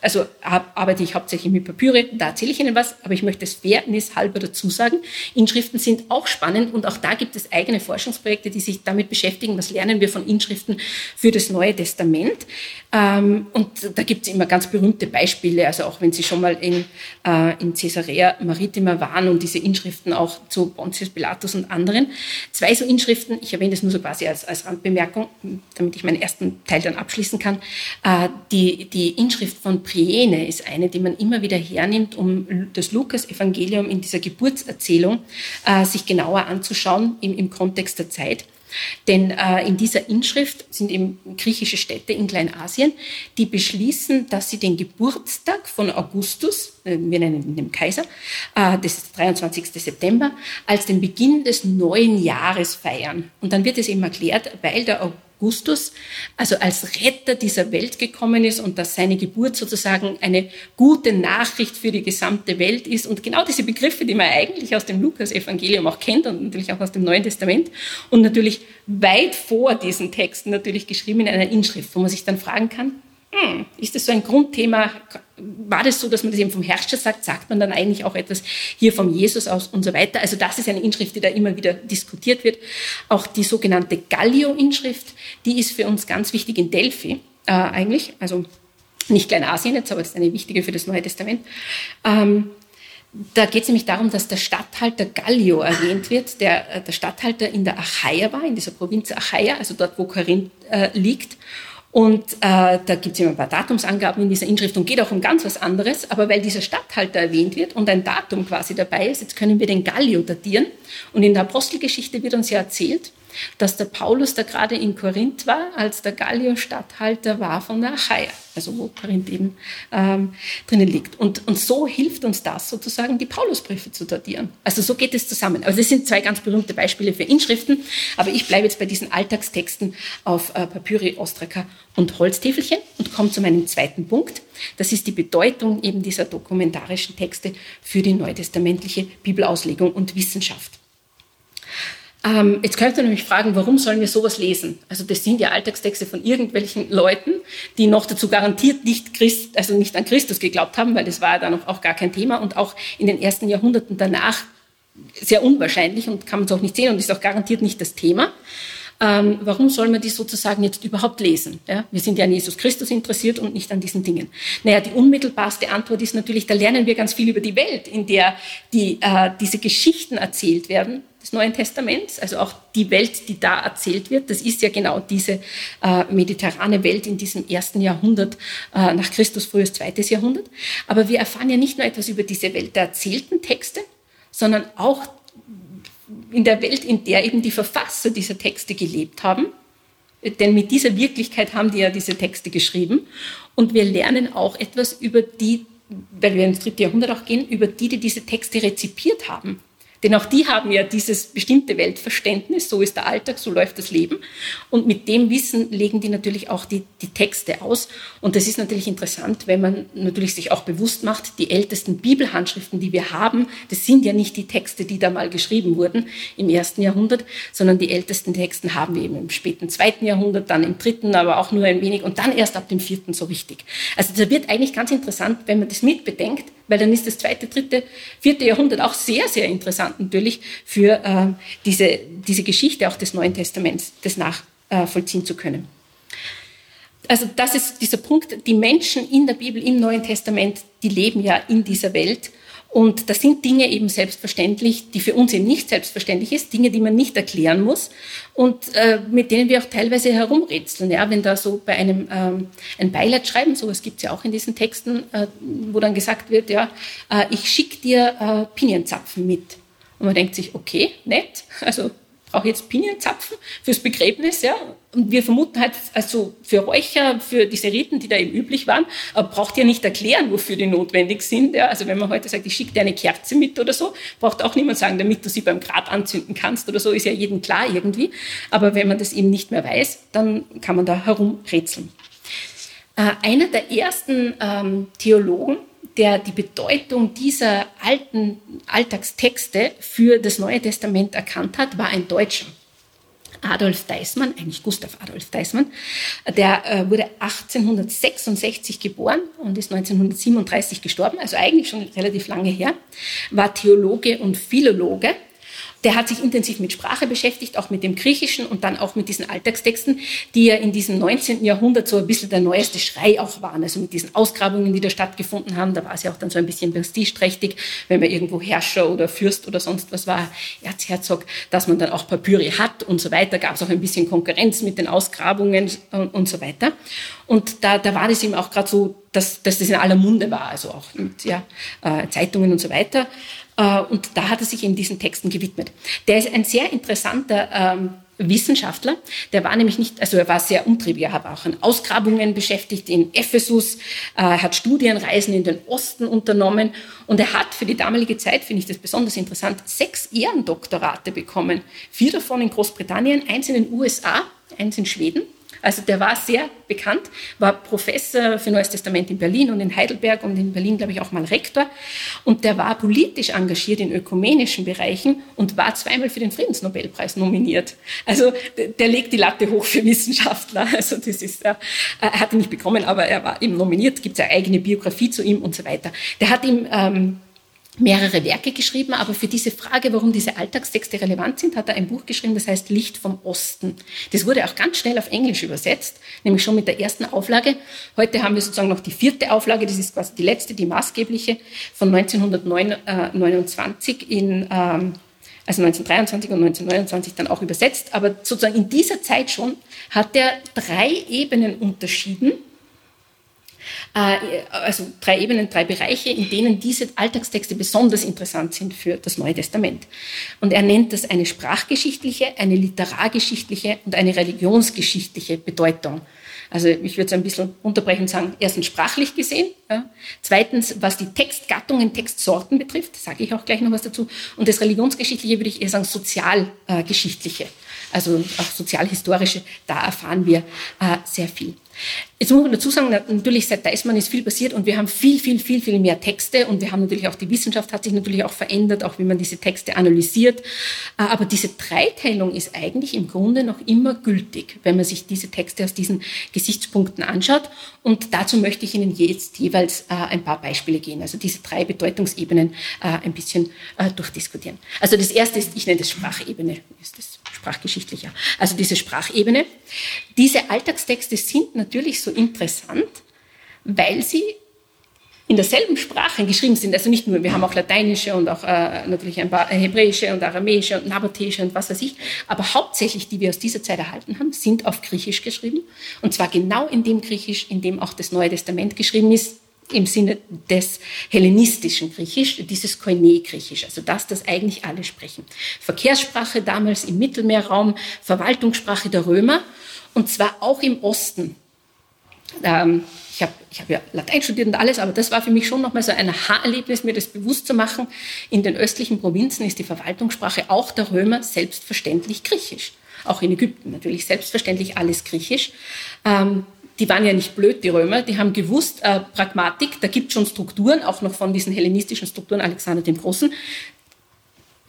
also arbeite ich hauptsächlich mit Papyre, da erzähle ich Ihnen was, aber ich möchte es fairness halber dazu sagen. Inschriften sind auch spannend und auch da gibt es eigene Forschungsprojekte, die sich damit beschäftigen, was lernen wir von Inschriften für das Neue Testament. Ähm, und da gibt es immer ganz berühmte Beispiele, also auch wenn Sie schon mal in, äh, in Caesarea Maritima waren und diese Inschriften auch zu Pontius Pilatus und anderen. Zwei so Inschriften, ich erwähne das nur so quasi als, als Randbemerkung, damit ich meinen ersten Teil dann abschließen kann. Äh, die, die Inschrift von Priene ist eine, die man immer wieder hernimmt, um das Lukas-Evangelium in dieser Geburtserzählung äh, sich genauer anzuschauen im, im Kontext der Zeit. Denn äh, in dieser Inschrift sind eben griechische Städte in Kleinasien, die beschließen, dass sie den Geburtstag von Augustus, äh, wir nennen ihn den Kaiser, äh, das ist der 23. September, als den Beginn des neuen Jahres feiern. Und dann wird es eben erklärt, weil der Augustus Augustus, also als Retter dieser Welt gekommen ist und dass seine Geburt sozusagen eine gute Nachricht für die gesamte Welt ist. Und genau diese Begriffe, die man eigentlich aus dem Lukas-Evangelium auch kennt und natürlich auch aus dem Neuen Testament und natürlich weit vor diesen Texten natürlich geschrieben in einer Inschrift, wo man sich dann fragen kann, hm, ist das so ein Grundthema? War das so, dass man das eben vom Herrscher sagt? Sagt man dann eigentlich auch etwas hier vom Jesus aus und so weiter? Also das ist eine Inschrift, die da immer wieder diskutiert wird. Auch die sogenannte Gallio-Inschrift, die ist für uns ganz wichtig in Delphi äh, eigentlich. Also nicht Kleinasien jetzt, aber das ist eine wichtige für das Neue Testament. Ähm, da geht es nämlich darum, dass der Statthalter Gallio erwähnt wird, der äh, der Statthalter in der Achaia war, in dieser Provinz Achaia, also dort, wo Korinth äh, liegt. Und äh, da gibt es immer ein paar Datumsangaben in dieser Inschrift und geht auch um ganz was anderes. Aber weil dieser Statthalter erwähnt wird und ein Datum quasi dabei ist, jetzt können wir den Gallio datieren. Und in der Apostelgeschichte wird uns ja erzählt, dass der Paulus da gerade in Korinth war, als der Gallio Statthalter war von der Achaia, also wo Korinth eben ähm, drinnen liegt. Und, und so hilft uns das sozusagen, die Paulusbriefe zu datieren. Also so geht es zusammen. Also das sind zwei ganz berühmte Beispiele für Inschriften, aber ich bleibe jetzt bei diesen Alltagstexten auf äh, Papyri, Ostraka und Holztäfelchen und komme zu meinem zweiten Punkt. Das ist die Bedeutung eben dieser dokumentarischen Texte für die neutestamentliche Bibelauslegung und Wissenschaft. Ähm, jetzt könnte man nämlich fragen, warum sollen wir sowas lesen? Also das sind ja Alltagstexte von irgendwelchen Leuten, die noch dazu garantiert nicht Christ, also nicht an Christus geglaubt haben, weil das war ja dann auch gar kein Thema und auch in den ersten Jahrhunderten danach sehr unwahrscheinlich und kann man es auch nicht sehen und ist auch garantiert nicht das Thema. Ähm, warum soll man die sozusagen jetzt überhaupt lesen? Ja? Wir sind ja an Jesus Christus interessiert und nicht an diesen Dingen. Naja, die unmittelbarste Antwort ist natürlich, da lernen wir ganz viel über die Welt, in der die, äh, diese Geschichten erzählt werden des Neuen Testaments, also auch die Welt, die da erzählt wird. Das ist ja genau diese äh, mediterrane Welt in diesem ersten Jahrhundert äh, nach Christus, frühes zweites Jahrhundert. Aber wir erfahren ja nicht nur etwas über diese Welt der erzählten Texte, sondern auch in der Welt, in der eben die Verfasser dieser Texte gelebt haben. Denn mit dieser Wirklichkeit haben die ja diese Texte geschrieben. Und wir lernen auch etwas über die, weil wir ins dritte Jahrhundert auch gehen, über die, die diese Texte rezipiert haben. Denn auch die haben ja dieses bestimmte Weltverständnis, so ist der Alltag, so läuft das Leben. Und mit dem Wissen legen die natürlich auch die, die Texte aus. Und das ist natürlich interessant, wenn man natürlich sich auch bewusst macht, die ältesten Bibelhandschriften, die wir haben, das sind ja nicht die Texte, die da mal geschrieben wurden im ersten Jahrhundert, sondern die ältesten Texte haben wir eben im späten zweiten Jahrhundert, dann im dritten, aber auch nur ein wenig und dann erst ab dem vierten so richtig. Also da wird eigentlich ganz interessant, wenn man das mitbedenkt, weil dann ist das zweite, dritte, vierte Jahrhundert auch sehr, sehr interessant natürlich für äh, diese, diese Geschichte auch des Neuen Testaments, das nachvollziehen äh, zu können. Also das ist dieser Punkt, die Menschen in der Bibel, im Neuen Testament, die leben ja in dieser Welt und das sind Dinge eben selbstverständlich, die für uns eben nicht selbstverständlich ist, Dinge, die man nicht erklären muss und äh, mit denen wir auch teilweise herumrätseln. Ja, wenn da so bei einem ähm, ein Beileid schreiben, sowas gibt's ja auch in diesen Texten, äh, wo dann gesagt wird, ja, äh, ich schick dir äh, Pinienzapfen mit. Und man denkt sich, okay, nett, also auch jetzt Pinienzapfen fürs Begräbnis, ja. Und wir vermuten halt, also für Räucher, für diese Riten, die da eben üblich waren, äh, braucht ihr nicht erklären, wofür die notwendig sind. Ja. Also wenn man heute sagt, ich schicke dir eine Kerze mit oder so, braucht auch niemand sagen, damit du sie beim Grab anzünden kannst oder so, ist ja jedem klar irgendwie. Aber wenn man das eben nicht mehr weiß, dann kann man da herumrätseln. Äh, einer der ersten ähm, Theologen, der die Bedeutung dieser alten Alltagstexte für das Neue Testament erkannt hat, war ein Deutscher. Adolf Deismann, eigentlich Gustav Adolf Deismann, der äh, wurde 1866 geboren und ist 1937 gestorben, also eigentlich schon relativ lange her, war Theologe und Philologe der hat sich intensiv mit Sprache beschäftigt, auch mit dem Griechischen und dann auch mit diesen Alltagstexten, die ja in diesem 19. Jahrhundert so ein bisschen der neueste Schrei auch waren. Also mit diesen Ausgrabungen, die da stattgefunden haben, da war es ja auch dann so ein bisschen prestigeträchtig, wenn man irgendwo Herrscher oder Fürst oder sonst was war, Erzherzog, dass man dann auch Papyri hat und so weiter. Gab es auch ein bisschen Konkurrenz mit den Ausgrabungen und, und so weiter. Und da, da war das ihm auch gerade so, dass, dass das in aller Munde war, also auch mit ja, äh, Zeitungen und so weiter. Äh, und da hat er sich eben diesen Texten gewidmet. Der ist ein sehr interessanter ähm, Wissenschaftler, der war nämlich nicht, also er war sehr umtriebig, er hat auch an Ausgrabungen beschäftigt in Ephesus, äh, hat Studienreisen in den Osten unternommen. Und er hat für die damalige Zeit, finde ich das besonders interessant, sechs Ehrendoktorate bekommen. Vier davon in Großbritannien, eins in den USA, eins in Schweden also der war sehr bekannt, war Professor für Neues Testament in Berlin und in Heidelberg und in Berlin, glaube ich, auch mal Rektor. Und der war politisch engagiert in ökumenischen Bereichen und war zweimal für den Friedensnobelpreis nominiert. Also der legt die Latte hoch für Wissenschaftler. Also das ist, er hat ihn nicht bekommen, aber er war eben nominiert, gibt es eine eigene Biografie zu ihm und so weiter. Der hat ihm ähm, mehrere Werke geschrieben, aber für diese Frage, warum diese Alltagstexte relevant sind, hat er ein Buch geschrieben, das heißt Licht vom Osten. Das wurde auch ganz schnell auf Englisch übersetzt, nämlich schon mit der ersten Auflage. Heute haben wir sozusagen noch die vierte Auflage, das ist quasi die letzte, die maßgebliche von 1929 in, ähm, also 1923 und 1929 dann auch übersetzt. Aber sozusagen in dieser Zeit schon hat er drei Ebenen unterschieden äh, also drei Ebenen, drei Bereiche, in denen diese Alltagstexte besonders interessant sind für das Neue Testament. Und er nennt das eine sprachgeschichtliche, eine literargeschichtliche und eine religionsgeschichtliche Bedeutung. Also ich würde es ein bisschen unterbrechen und sagen, erstens sprachlich gesehen, ja. zweitens was die Textgattungen, Textsorten betrifft, sage ich auch gleich noch was dazu, und das religionsgeschichtliche würde ich eher sagen sozialgeschichtliche, also auch sozialhistorische, da erfahren wir äh, sehr viel. Jetzt muss man dazu sagen, natürlich seit Deismann ist viel passiert und wir haben viel, viel, viel, viel mehr Texte und wir haben natürlich auch, die Wissenschaft hat sich natürlich auch verändert, auch wie man diese Texte analysiert. Äh, aber diese Dreiteilung ist eigentlich im Grunde noch immer gültig, wenn man sich diese Texte aus diesen Gesichtspunkten anschaut. Und dazu möchte ich Ihnen jetzt jeweils äh, ein paar Beispiele gehen, also diese drei Bedeutungsebenen äh, ein bisschen durchdiskutieren. Also das erste ist, ich nenne das Sprachebene, ist das sprachgeschichtlicher. Also diese Sprachebene. Diese Alltagstexte sind natürlich so interessant, weil sie in derselben Sprache geschrieben sind. Also nicht nur, wir haben auch lateinische und auch äh, natürlich ein paar hebräische und aramäische und nabatäische und was weiß ich, aber hauptsächlich, die wir aus dieser Zeit erhalten haben, sind auf Griechisch geschrieben. Und zwar genau in dem Griechisch, in dem auch das Neue Testament geschrieben ist, im Sinne des hellenistischen Griechisch, dieses Koine-Griechisch, also das, das eigentlich alle sprechen. Verkehrssprache damals im Mittelmeerraum, Verwaltungssprache der Römer und zwar auch im Osten. Ähm, ich habe ich hab ja Latein studiert und alles, aber das war für mich schon nochmal so ein Aha-Erlebnis, mir das bewusst zu machen. In den östlichen Provinzen ist die Verwaltungssprache auch der Römer selbstverständlich Griechisch. Auch in Ägypten natürlich selbstverständlich alles Griechisch. Ähm, die waren ja nicht blöd, die Römer, die haben gewusst, äh, Pragmatik, da gibt schon Strukturen, auch noch von diesen hellenistischen Strukturen Alexander dem Großen.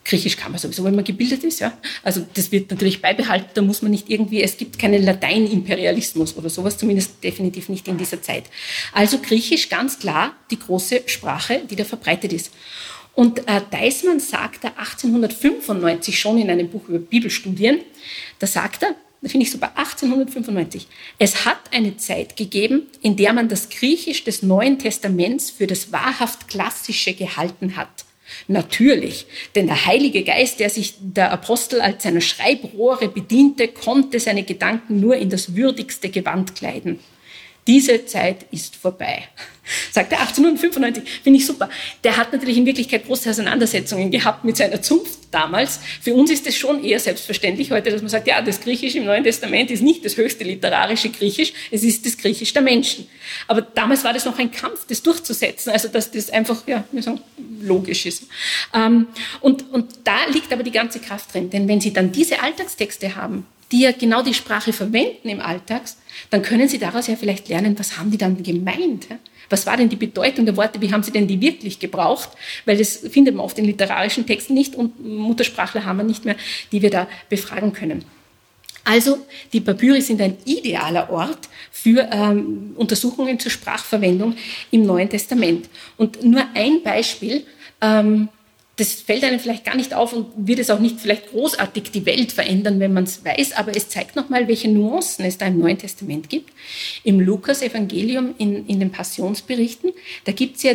Griechisch kann man sowieso, wenn man gebildet ist, ja. Also das wird natürlich beibehalten, da muss man nicht irgendwie, es gibt keinen Lateinimperialismus oder sowas, zumindest definitiv nicht in dieser Zeit. Also Griechisch ganz klar die große Sprache, die da verbreitet ist. Und äh, Deismann sagt da 1895 schon in einem Buch über Bibelstudien, da sagt er, da finde ich super, 1895. Es hat eine Zeit gegeben, in der man das Griechisch des Neuen Testaments für das wahrhaft Klassische gehalten hat. Natürlich, denn der Heilige Geist, der sich der Apostel als seiner Schreibrohre bediente, konnte seine Gedanken nur in das würdigste Gewand kleiden. Diese Zeit ist vorbei. Sagt er 1895, finde ich super. Der hat natürlich in Wirklichkeit große Auseinandersetzungen gehabt mit seiner Zunft damals. Für uns ist es schon eher selbstverständlich heute, dass man sagt, ja, das Griechisch im Neuen Testament ist nicht das höchste literarische Griechisch, es ist das Griechisch der Menschen. Aber damals war das noch ein Kampf, das durchzusetzen, also dass das einfach, ja, wir sagen, logisch ist. Ähm, und, und da liegt aber die ganze Kraft drin, denn wenn Sie dann diese Alltagstexte haben, die ja genau die Sprache verwenden im Alltags, dann können Sie daraus ja vielleicht lernen, was haben die dann gemeint? Was war denn die Bedeutung der Worte? Wie haben sie denn die wirklich gebraucht? Weil das findet man oft in literarischen Texten nicht und Muttersprachler haben wir nicht mehr, die wir da befragen können. Also die Papyri sind ein idealer Ort für ähm, Untersuchungen zur Sprachverwendung im Neuen Testament. Und nur ein Beispiel. Ähm, das fällt einem vielleicht gar nicht auf und wird es auch nicht vielleicht großartig die Welt verändern, wenn man es weiß, aber es zeigt nochmal, welche Nuancen es da im Neuen Testament gibt. Im Lukas-Evangelium, in, in den Passionsberichten, da gibt es ja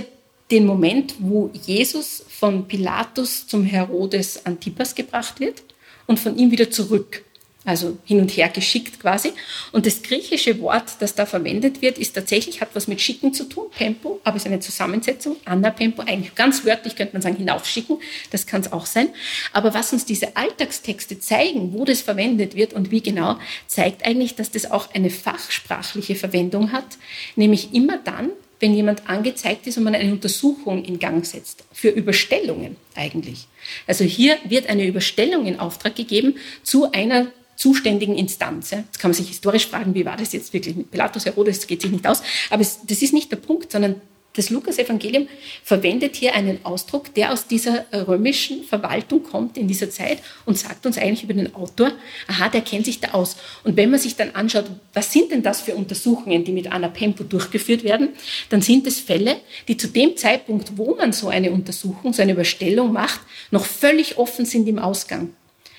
den Moment, wo Jesus von Pilatus zum Herodes Antipas gebracht wird und von ihm wieder zurück also hin und her geschickt quasi. Und das griechische Wort, das da verwendet wird, ist tatsächlich, hat was mit Schicken zu tun, Pempo, aber ist eine Zusammensetzung, Anna-Pempo, eigentlich ganz wörtlich könnte man sagen, hinaufschicken, das kann es auch sein. Aber was uns diese Alltagstexte zeigen, wo das verwendet wird und wie genau, zeigt eigentlich, dass das auch eine fachsprachliche Verwendung hat, nämlich immer dann, wenn jemand angezeigt ist und man eine Untersuchung in Gang setzt, für Überstellungen eigentlich. Also hier wird eine Überstellung in Auftrag gegeben zu einer zuständigen Instanz. Jetzt kann man sich historisch fragen, wie war das jetzt wirklich mit Pilatus, Herodes, das geht sich nicht aus. Aber das ist nicht der Punkt, sondern das Lukas-Evangelium verwendet hier einen Ausdruck, der aus dieser römischen Verwaltung kommt in dieser Zeit und sagt uns eigentlich über den Autor, aha, der kennt sich da aus. Und wenn man sich dann anschaut, was sind denn das für Untersuchungen, die mit Anna Pempo durchgeführt werden, dann sind es Fälle, die zu dem Zeitpunkt, wo man so eine Untersuchung, so eine Überstellung macht, noch völlig offen sind im Ausgang.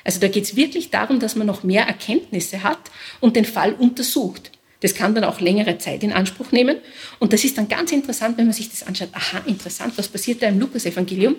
Also da geht es wirklich darum, dass man noch mehr Erkenntnisse hat und den Fall untersucht. Das kann dann auch längere Zeit in Anspruch nehmen. Und das ist dann ganz interessant, wenn man sich das anschaut. Aha, interessant, was passiert da im Lukas-Evangelium?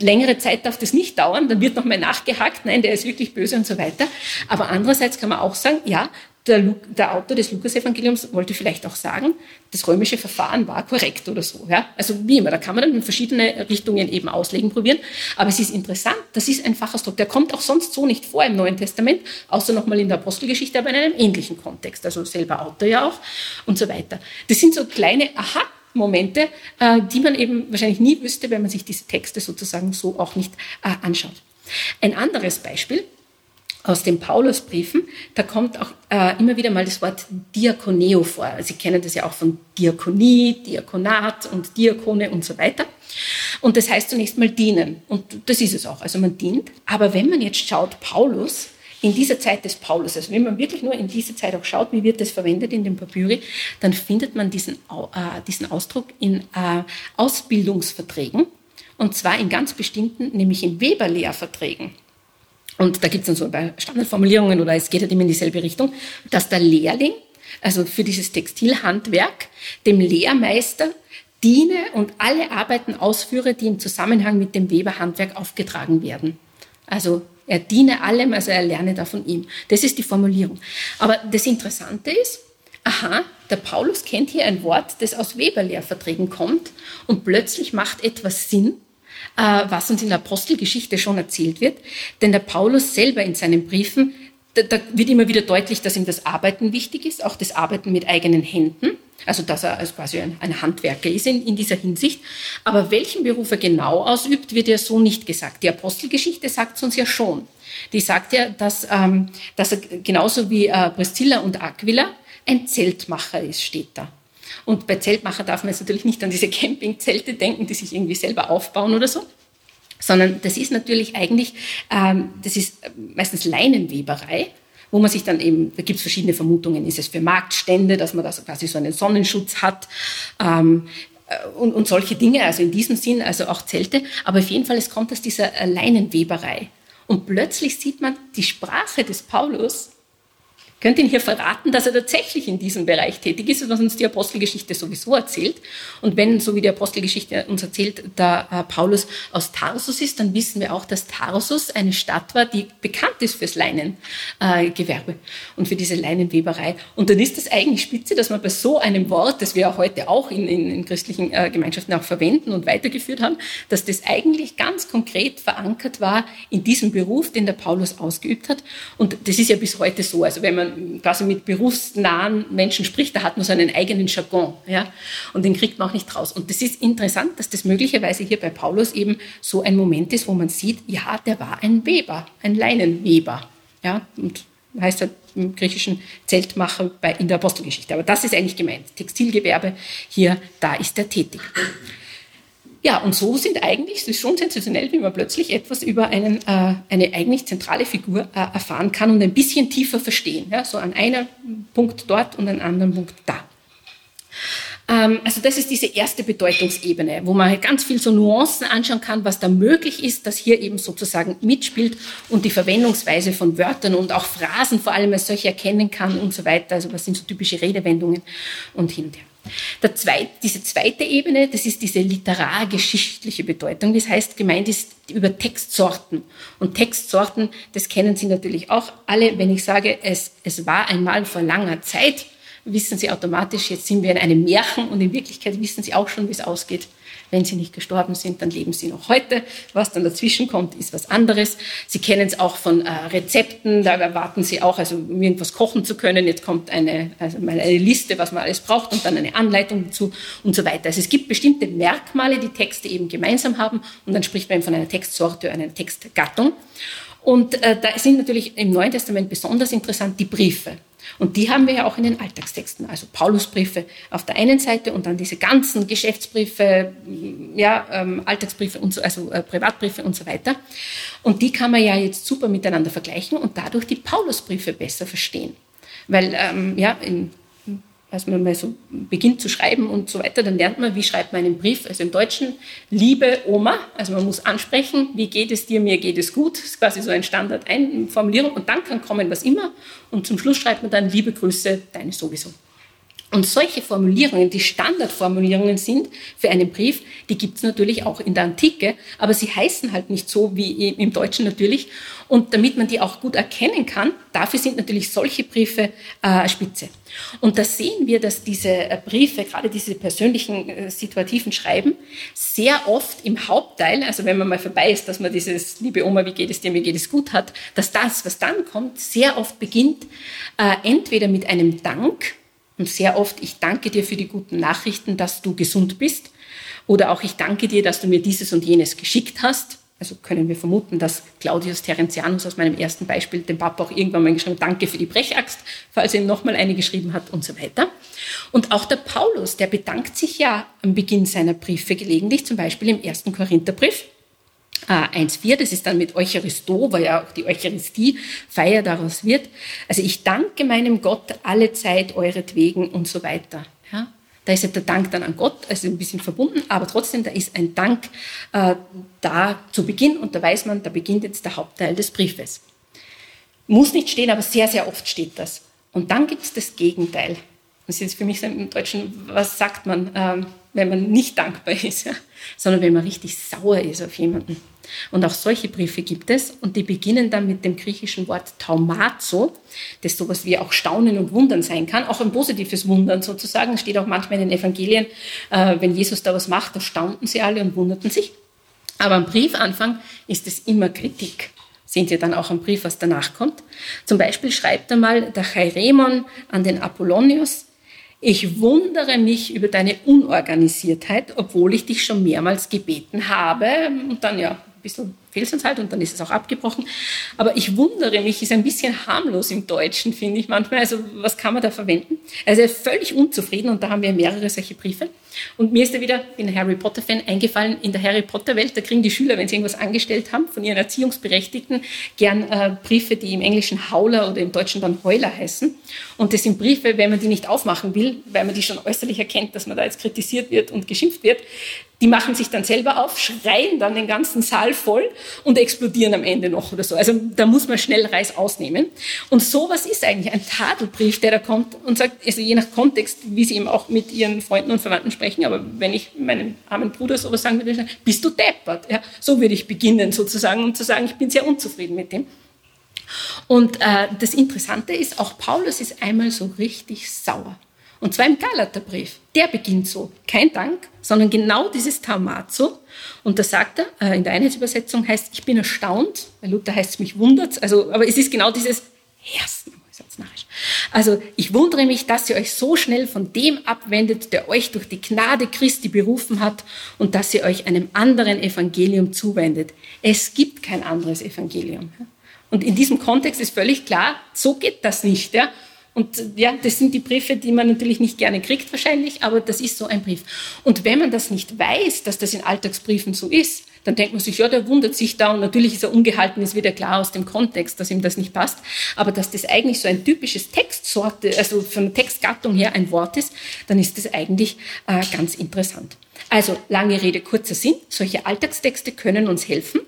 Längere Zeit darf das nicht dauern, dann wird nochmal nachgehakt, nein, der ist wirklich böse und so weiter. Aber andererseits kann man auch sagen, ja, der, der Autor des Lukas-Evangeliums wollte vielleicht auch sagen, das römische Verfahren war korrekt oder so. Ja? Also wie immer, da kann man dann in verschiedene Richtungen eben auslegen probieren. Aber es ist interessant, das ist ein Fachausdruck, der kommt auch sonst so nicht vor im Neuen Testament, außer nochmal in der Apostelgeschichte, aber in einem ähnlichen Kontext. Also selber Autor ja auch und so weiter. Das sind so kleine Aha. Momente, äh, die man eben wahrscheinlich nie wüsste, wenn man sich diese Texte sozusagen so auch nicht äh, anschaut. Ein anderes Beispiel, aus den Paulusbriefen, da kommt auch äh, immer wieder mal das Wort Diakoneo vor. Sie kennen das ja auch von Diakonie, Diakonat und Diakone und so weiter. Und das heißt zunächst mal dienen. Und das ist es auch. Also man dient. Aber wenn man jetzt schaut, Paulus, in dieser Zeit des Paulus, also wenn man wirklich nur in diese Zeit auch schaut, wie wird das verwendet in den Papyri, dann findet man diesen, äh, diesen Ausdruck in äh, Ausbildungsverträgen. Und zwar in ganz bestimmten, nämlich in Weberlehrverträgen. Und da gibt es dann so Standardformulierungen oder es geht halt immer in dieselbe Richtung, dass der Lehrling, also für dieses Textilhandwerk, dem Lehrmeister diene und alle Arbeiten ausführe, die im Zusammenhang mit dem Weberhandwerk aufgetragen werden. Also er diene allem, also er lerne da von ihm. Das ist die Formulierung. Aber das Interessante ist, aha, der Paulus kennt hier ein Wort, das aus Weberlehrverträgen kommt und plötzlich macht etwas Sinn was uns in der Apostelgeschichte schon erzählt wird. Denn der Paulus selber in seinen Briefen, da, da wird immer wieder deutlich, dass ihm das Arbeiten wichtig ist, auch das Arbeiten mit eigenen Händen. Also dass er also quasi ein, ein Handwerker ist in, in, dieser Hinsicht. Aber welchen Beruf er genau ausübt, wird ja so nicht gesagt. Die Apostelgeschichte sagt es uns ja schon. Die sagt ja, dass, ähm, dass er genauso wie äh, Priscilla und Aquila ein Zeltmacher ist, steht da. Und bei Zeltmacher darf man jetzt natürlich nicht an diese Campingzelte denken, die sich irgendwie selber aufbauen oder so, sondern das ist natürlich eigentlich, ähm, das ist meistens Leinenweberei, wo man sich dann eben, da gibt es verschiedene Vermutungen, ist es für Marktstände, dass man da quasi so einen Sonnenschutz hat, ähm, äh, und, und solche Dinge, also in diesem Sinn, also auch Zelte. Aber auf jeden Fall, es kommt aus dieser äh, Leinenweberei. Und plötzlich sieht man die Sprache des Paulus könnte Ihnen hier verraten, dass er tatsächlich in diesem Bereich tätig ist, was uns die Apostelgeschichte sowieso erzählt. Und wenn, so wie die Apostelgeschichte uns erzählt, da äh, Paulus aus Tarsus ist, dann wissen wir auch, dass Tarsus eine Stadt war, die bekannt ist fürs Leinengewerbe äh, und für diese Leinenweberei. Und dann ist das eigentlich spitze, dass man bei so einem Wort, das wir heute auch in, in, in christlichen äh, Gemeinschaften auch verwenden und weitergeführt haben, dass das eigentlich ganz konkret verankert war in diesem Beruf, den der Paulus ausgeübt hat. Und das ist ja bis heute so. Also wenn man quasi mit berufsnahen Menschen spricht, da hat man so einen eigenen Jargon, ja, und den kriegt man auch nicht raus. Und das ist interessant, dass das möglicherweise hier bei Paulus eben so ein Moment ist, wo man sieht, ja, der war ein Weber, ein Leinenweber, ja, und heißt ja im griechischen Zeltmacher bei, in der Apostelgeschichte. Aber das ist eigentlich gemeint. Textilgewerbe, hier, da ist er tätig. Ja, und so sind eigentlich, es ist schon sensationell, wie man plötzlich etwas über einen, äh, eine eigentlich zentrale Figur äh, erfahren kann und ein bisschen tiefer verstehen. Ja, so an einem Punkt dort und an einem anderen Punkt da. Ähm, also das ist diese erste Bedeutungsebene, wo man ganz viel so Nuancen anschauen kann, was da möglich ist, dass hier eben sozusagen mitspielt und die Verwendungsweise von Wörtern und auch Phrasen vor allem als solche erkennen kann und so weiter. Also was sind so typische Redewendungen und hin und her. Zweit, diese zweite Ebene, das ist diese literargeschichtliche Bedeutung. Das heißt, gemeint ist über Textsorten. Und Textsorten, das kennen Sie natürlich auch alle. Wenn ich sage, es, es war einmal vor langer Zeit, wissen Sie automatisch, jetzt sind wir in einem Märchen und in Wirklichkeit wissen Sie auch schon, wie es ausgeht. Wenn sie nicht gestorben sind, dann leben sie noch heute. Was dann dazwischen kommt, ist was anderes. Sie kennen es auch von äh, Rezepten. Da erwarten Sie auch, also um irgendwas kochen zu können. Jetzt kommt eine, also eine Liste, was man alles braucht und dann eine Anleitung dazu und so weiter. Also es gibt bestimmte Merkmale, die Texte eben gemeinsam haben und dann spricht man von einer Textsorte, einer Textgattung. Und äh, da sind natürlich im Neuen Testament besonders interessant die Briefe. Und die haben wir ja auch in den Alltagstexten, also Paulusbriefe auf der einen Seite und dann diese ganzen Geschäftsbriefe, ja, ähm, Alltagsbriefe und so, also äh, Privatbriefe und so weiter. Und die kann man ja jetzt super miteinander vergleichen und dadurch die Paulusbriefe besser verstehen. Weil ähm, ja, in als man mal so beginnt zu schreiben und so weiter, dann lernt man, wie schreibt man einen Brief. Also im Deutschen, liebe Oma, also man muss ansprechen, wie geht es dir, mir geht es gut, ist quasi so ein Standard-Formulierung und dann kann kommen, was immer und zum Schluss schreibt man dann, liebe Grüße, deine sowieso. Und solche Formulierungen, die Standardformulierungen sind für einen Brief, die gibt es natürlich auch in der Antike, aber sie heißen halt nicht so wie im Deutschen natürlich. Und damit man die auch gut erkennen kann, dafür sind natürlich solche Briefe äh, spitze. Und da sehen wir, dass diese äh, Briefe, gerade diese persönlichen, äh, situativen Schreiben, sehr oft im Hauptteil, also wenn man mal vorbei ist, dass man dieses, liebe Oma, wie geht es dir, mir geht es gut hat, dass das, was dann kommt, sehr oft beginnt, äh, entweder mit einem Dank, und sehr oft, ich danke dir für die guten Nachrichten, dass du gesund bist. Oder auch, ich danke dir, dass du mir dieses und jenes geschickt hast. Also können wir vermuten, dass Claudius Terentianus aus meinem ersten Beispiel dem Papa auch irgendwann mal geschrieben hat, danke für die Brechaxt, falls er ihm nochmal eine geschrieben hat und so weiter. Und auch der Paulus, der bedankt sich ja am Beginn seiner Briefe gelegentlich, zum Beispiel im ersten Korintherbrief. 1,4, äh, das ist dann mit Eucharisto, weil ja auch die Eucharistie-Feier daraus wird. Also ich danke meinem Gott alle Zeit euretwegen und so weiter. Ja? Da ist ja der Dank dann an Gott, also ein bisschen verbunden, aber trotzdem, da ist ein Dank äh, da zu Beginn und da weiß man, da beginnt jetzt der Hauptteil des Briefes. Muss nicht stehen, aber sehr, sehr oft steht das. Und dann gibt es das Gegenteil. Das ist jetzt für mich so im Deutschen, was sagt man, ähm, wenn man nicht dankbar ist, ja? sondern wenn man richtig sauer ist auf jemanden. Und auch solche Briefe gibt es und die beginnen dann mit dem griechischen Wort taumazo, das sowas wie auch Staunen und Wundern sein kann, auch ein positives Wundern sozusagen, steht auch manchmal in den Evangelien, äh, wenn Jesus da was macht, da staunten sie alle und wunderten sich. Aber am Briefanfang ist es immer Kritik. Sehen Sie dann auch am Brief, was danach kommt. Zum Beispiel schreibt einmal der Chairemon an den Apollonius, ich wundere mich über deine Unorganisiertheit, obwohl ich dich schon mehrmals gebeten habe. Und dann ja, bisschen fehlt uns halt und dann ist es auch abgebrochen. Aber ich wundere mich, ist ein bisschen harmlos im Deutschen, finde ich manchmal. Also was kann man da verwenden? Also er ist völlig unzufrieden und da haben wir mehrere solche Briefe. Und mir ist da wieder, ich bin ein Harry Potter-Fan, eingefallen, in der Harry Potter-Welt, da kriegen die Schüler, wenn sie irgendwas angestellt haben, von ihren Erziehungsberechtigten gern äh, Briefe, die im Englischen Hauler oder im Deutschen dann Heuler heißen. Und das sind Briefe, wenn man die nicht aufmachen will, weil man die schon äußerlich erkennt, dass man da jetzt kritisiert wird und geschimpft wird, die machen sich dann selber auf, schreien dann den ganzen Saal voll und explodieren am Ende noch oder so. Also da muss man schnell Reis ausnehmen. Und sowas ist eigentlich ein Tadelbrief, der da kommt und sagt, also je nach Kontext, wie sie eben auch mit ihren Freunden und Verwandten sprechen, aber wenn ich meinem armen Bruder sowas sagen würde, bist du deppert? Ja, so würde ich beginnen sozusagen, um zu sagen, ich bin sehr unzufrieden mit dem. Und äh, das Interessante ist, auch Paulus ist einmal so richtig sauer. Und zwar im Galaterbrief. Der beginnt so. Kein Dank, sondern genau dieses Taumazo. Und da sagt er, äh, in der Einheitsübersetzung heißt, ich bin erstaunt. Bei Luther heißt es, mich wundert. Also, aber es ist genau dieses Ersten. Also ich wundere mich, dass ihr euch so schnell von dem abwendet, der euch durch die Gnade Christi berufen hat und dass ihr euch einem anderen Evangelium zuwendet. Es gibt kein anderes Evangelium. Und in diesem Kontext ist völlig klar, so geht das nicht. Ja? Und ja, das sind die Briefe, die man natürlich nicht gerne kriegt wahrscheinlich, aber das ist so ein Brief. Und wenn man das nicht weiß, dass das in Alltagsbriefen so ist, dann denkt man sich, ja, der wundert sich da und natürlich ist er ungehalten, ist wieder klar aus dem Kontext, dass ihm das nicht passt. Aber dass das eigentlich so ein typisches Textsorte, also von der Textgattung her ein Wort ist, dann ist das eigentlich äh, ganz interessant. Also lange Rede, kurzer Sinn. Solche Alltagstexte können uns helfen,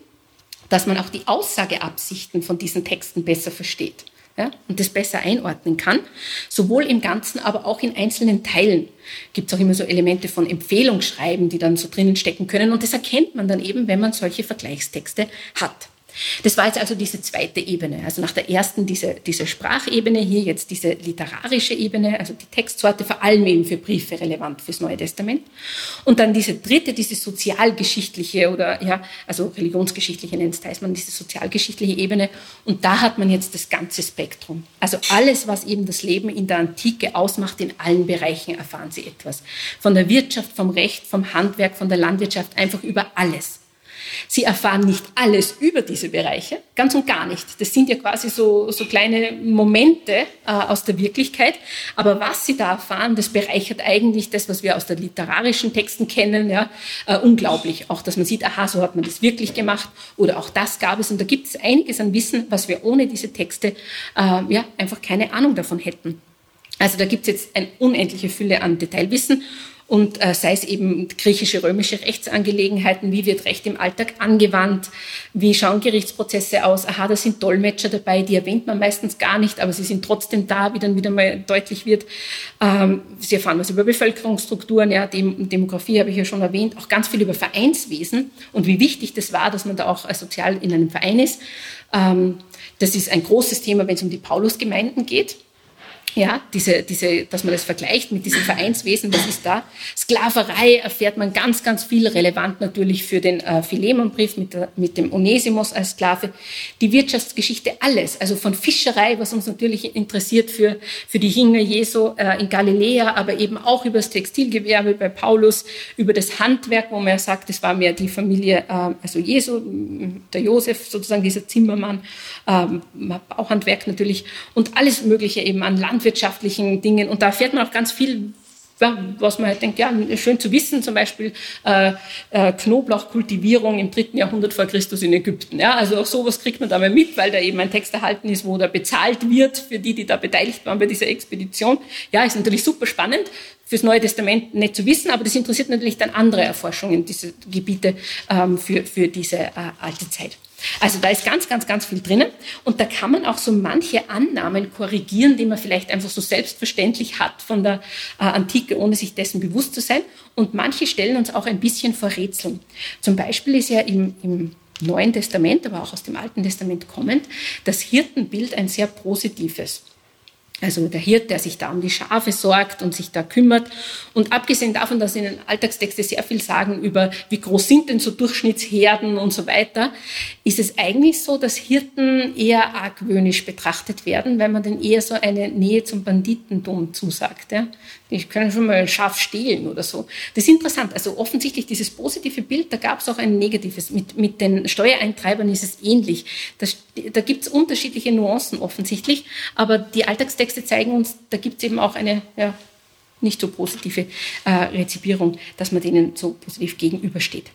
dass man auch die Aussageabsichten von diesen Texten besser versteht ja, und das besser einordnen kann, sowohl im Ganzen, aber auch in einzelnen Teilen. Gibt es auch immer so Elemente von Empfehlungsschreiben, die dann so drinnen stecken können. Und das erkennt man dann eben, wenn man solche Vergleichstexte hat. Das war jetzt also diese zweite Ebene. Also nach der ersten diese, diese Sprachebene, hier jetzt diese literarische Ebene, also die Textsorte vor allem eben für Briefe relevant fürs Neue Testament. Und dann diese dritte, diese sozialgeschichtliche oder ja, also religionsgeschichtliche nennt es heißt man, diese sozialgeschichtliche Ebene. Und da hat man jetzt das ganze Spektrum. Also alles, was eben das Leben in der Antike ausmacht, in allen Bereichen erfahren Sie etwas. Von der Wirtschaft, vom Recht, vom Handwerk, von der Landwirtschaft, einfach über alles. Sie erfahren nicht alles über diese Bereiche, ganz und gar nicht. Das sind ja quasi so, so kleine Momente äh, aus der Wirklichkeit. Aber was Sie da erfahren, das bereichert eigentlich das, was wir aus den literarischen Texten kennen, ja, äh, unglaublich. Auch, dass man sieht, aha, so hat man das wirklich gemacht oder auch das gab es. Und da gibt es einiges an Wissen, was wir ohne diese Texte äh, ja, einfach keine Ahnung davon hätten. Also da gibt es jetzt eine unendliche Fülle an Detailwissen und äh, sei es eben griechische, römische Rechtsangelegenheiten, wie wird Recht im Alltag angewandt, wie schauen Gerichtsprozesse aus, aha, da sind Dolmetscher dabei, die erwähnt man meistens gar nicht, aber sie sind trotzdem da, wie dann wieder mal deutlich wird. Ähm, sie erfahren was über Bevölkerungsstrukturen, ja, Dem Demografie habe ich ja schon erwähnt, auch ganz viel über Vereinswesen und wie wichtig das war, dass man da auch sozial in einem Verein ist. Ähm, das ist ein großes Thema, wenn es um die Paulusgemeinden geht ja, diese, diese, dass man das vergleicht mit diesem Vereinswesen, was ist da? Sklaverei erfährt man ganz, ganz viel, relevant natürlich für den äh, Philemonbrief mit, der, mit dem Onesimus als Sklave. Die Wirtschaftsgeschichte, alles, also von Fischerei, was uns natürlich interessiert für, für die Jünger Jesu äh, in Galiläa, aber eben auch über das Textilgewerbe bei Paulus, über das Handwerk, wo man ja sagt, es war mehr die Familie, äh, also Jesu, der Josef sozusagen, dieser Zimmermann, ähm, Bauhandwerk natürlich und alles Mögliche eben an Land landwirtschaftlichen Dingen. Und da erfährt man auch ganz viel, was man halt denkt, ja, schön zu wissen, zum Beispiel äh, äh, Knoblauchkultivierung im dritten Jahrhundert vor Christus in Ägypten. Ja, also auch sowas kriegt man da mal mit, weil da eben ein Text erhalten ist, wo da bezahlt wird für die, die da beteiligt waren bei dieser Expedition. Ja, ist natürlich super spannend fürs Neue Testament nicht zu wissen, aber das interessiert natürlich dann andere Erforschungen, diese Gebiete ähm, für, für diese äh, alte Zeit. Also da ist ganz, ganz, ganz viel drinnen und da kann man auch so manche Annahmen korrigieren, die man vielleicht einfach so selbstverständlich hat von der äh, Antike, ohne sich dessen bewusst zu sein. Und manche stellen uns auch ein bisschen vor Rätseln. Zum Beispiel ist ja im, im Neuen Testament, aber auch aus dem Alten Testament kommend, das Hirtenbild ein sehr positives. Also der Hirt, der sich da um die Schafe sorgt und sich da kümmert. Und abgesehen davon, dass in den Alltagstexte sehr viel sagen über, wie groß sind denn so Durchschnittsherden und so weiter, ist es eigentlich so, dass Hirten eher argwöhnisch betrachtet werden, weil man dann eher so eine Nähe zum Banditentum zusagt. Ja? Die können schon mal ein Schaf stehlen oder so. Das ist interessant. Also offensichtlich dieses positive Bild, da gab es auch ein negatives. Mit, mit den Steuereintreibern ist es ähnlich. Das, da gibt es unterschiedliche Nuancen offensichtlich, aber die Alltagstexte zeigen uns, da gibt es eben auch eine ja, nicht so positive äh, Rezipierung, dass man denen so positiv gegenübersteht.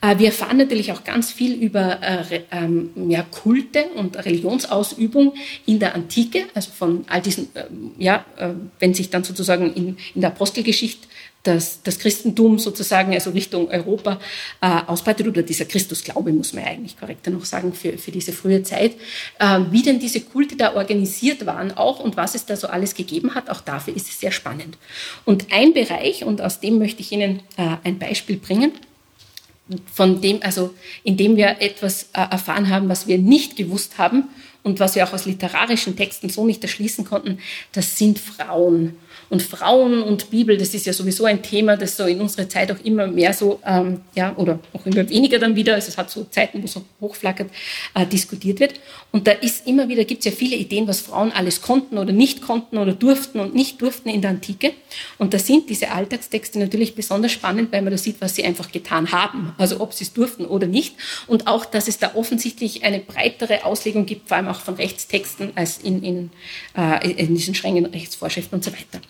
Äh, wir erfahren natürlich auch ganz viel über äh, ähm, ja, Kulte und Religionsausübung in der Antike, also von all diesen, äh, ja, wenn sich dann sozusagen in, in der Apostelgeschichte das, das Christentum sozusagen, also Richtung Europa, äh, ausbreitet, oder dieser Christusglaube, muss man eigentlich korrekter noch sagen, für, für diese frühe Zeit, äh, wie denn diese Kulte da organisiert waren auch und was es da so alles gegeben hat, auch dafür ist es sehr spannend. Und ein Bereich, und aus dem möchte ich Ihnen äh, ein Beispiel bringen, von dem, also in dem wir etwas äh, erfahren haben, was wir nicht gewusst haben und was wir auch aus literarischen Texten so nicht erschließen konnten, das sind Frauen. Und Frauen und Bibel, das ist ja sowieso ein Thema, das so in unserer Zeit auch immer mehr so, ähm, ja, oder auch immer weniger dann wieder, also es hat so Zeiten, wo es hochflackert, äh, diskutiert wird. Und da ist immer wieder, gibt es ja viele Ideen, was Frauen alles konnten oder nicht konnten oder durften und nicht durften in der Antike. Und da sind diese Alltagstexte natürlich besonders spannend, weil man da sieht, was sie einfach getan haben, also ob sie es durften oder nicht. Und auch, dass es da offensichtlich eine breitere Auslegung gibt, vor allem auch von Rechtstexten, als in, in, äh, in diesen strengen Rechtsvorschriften und so weiter.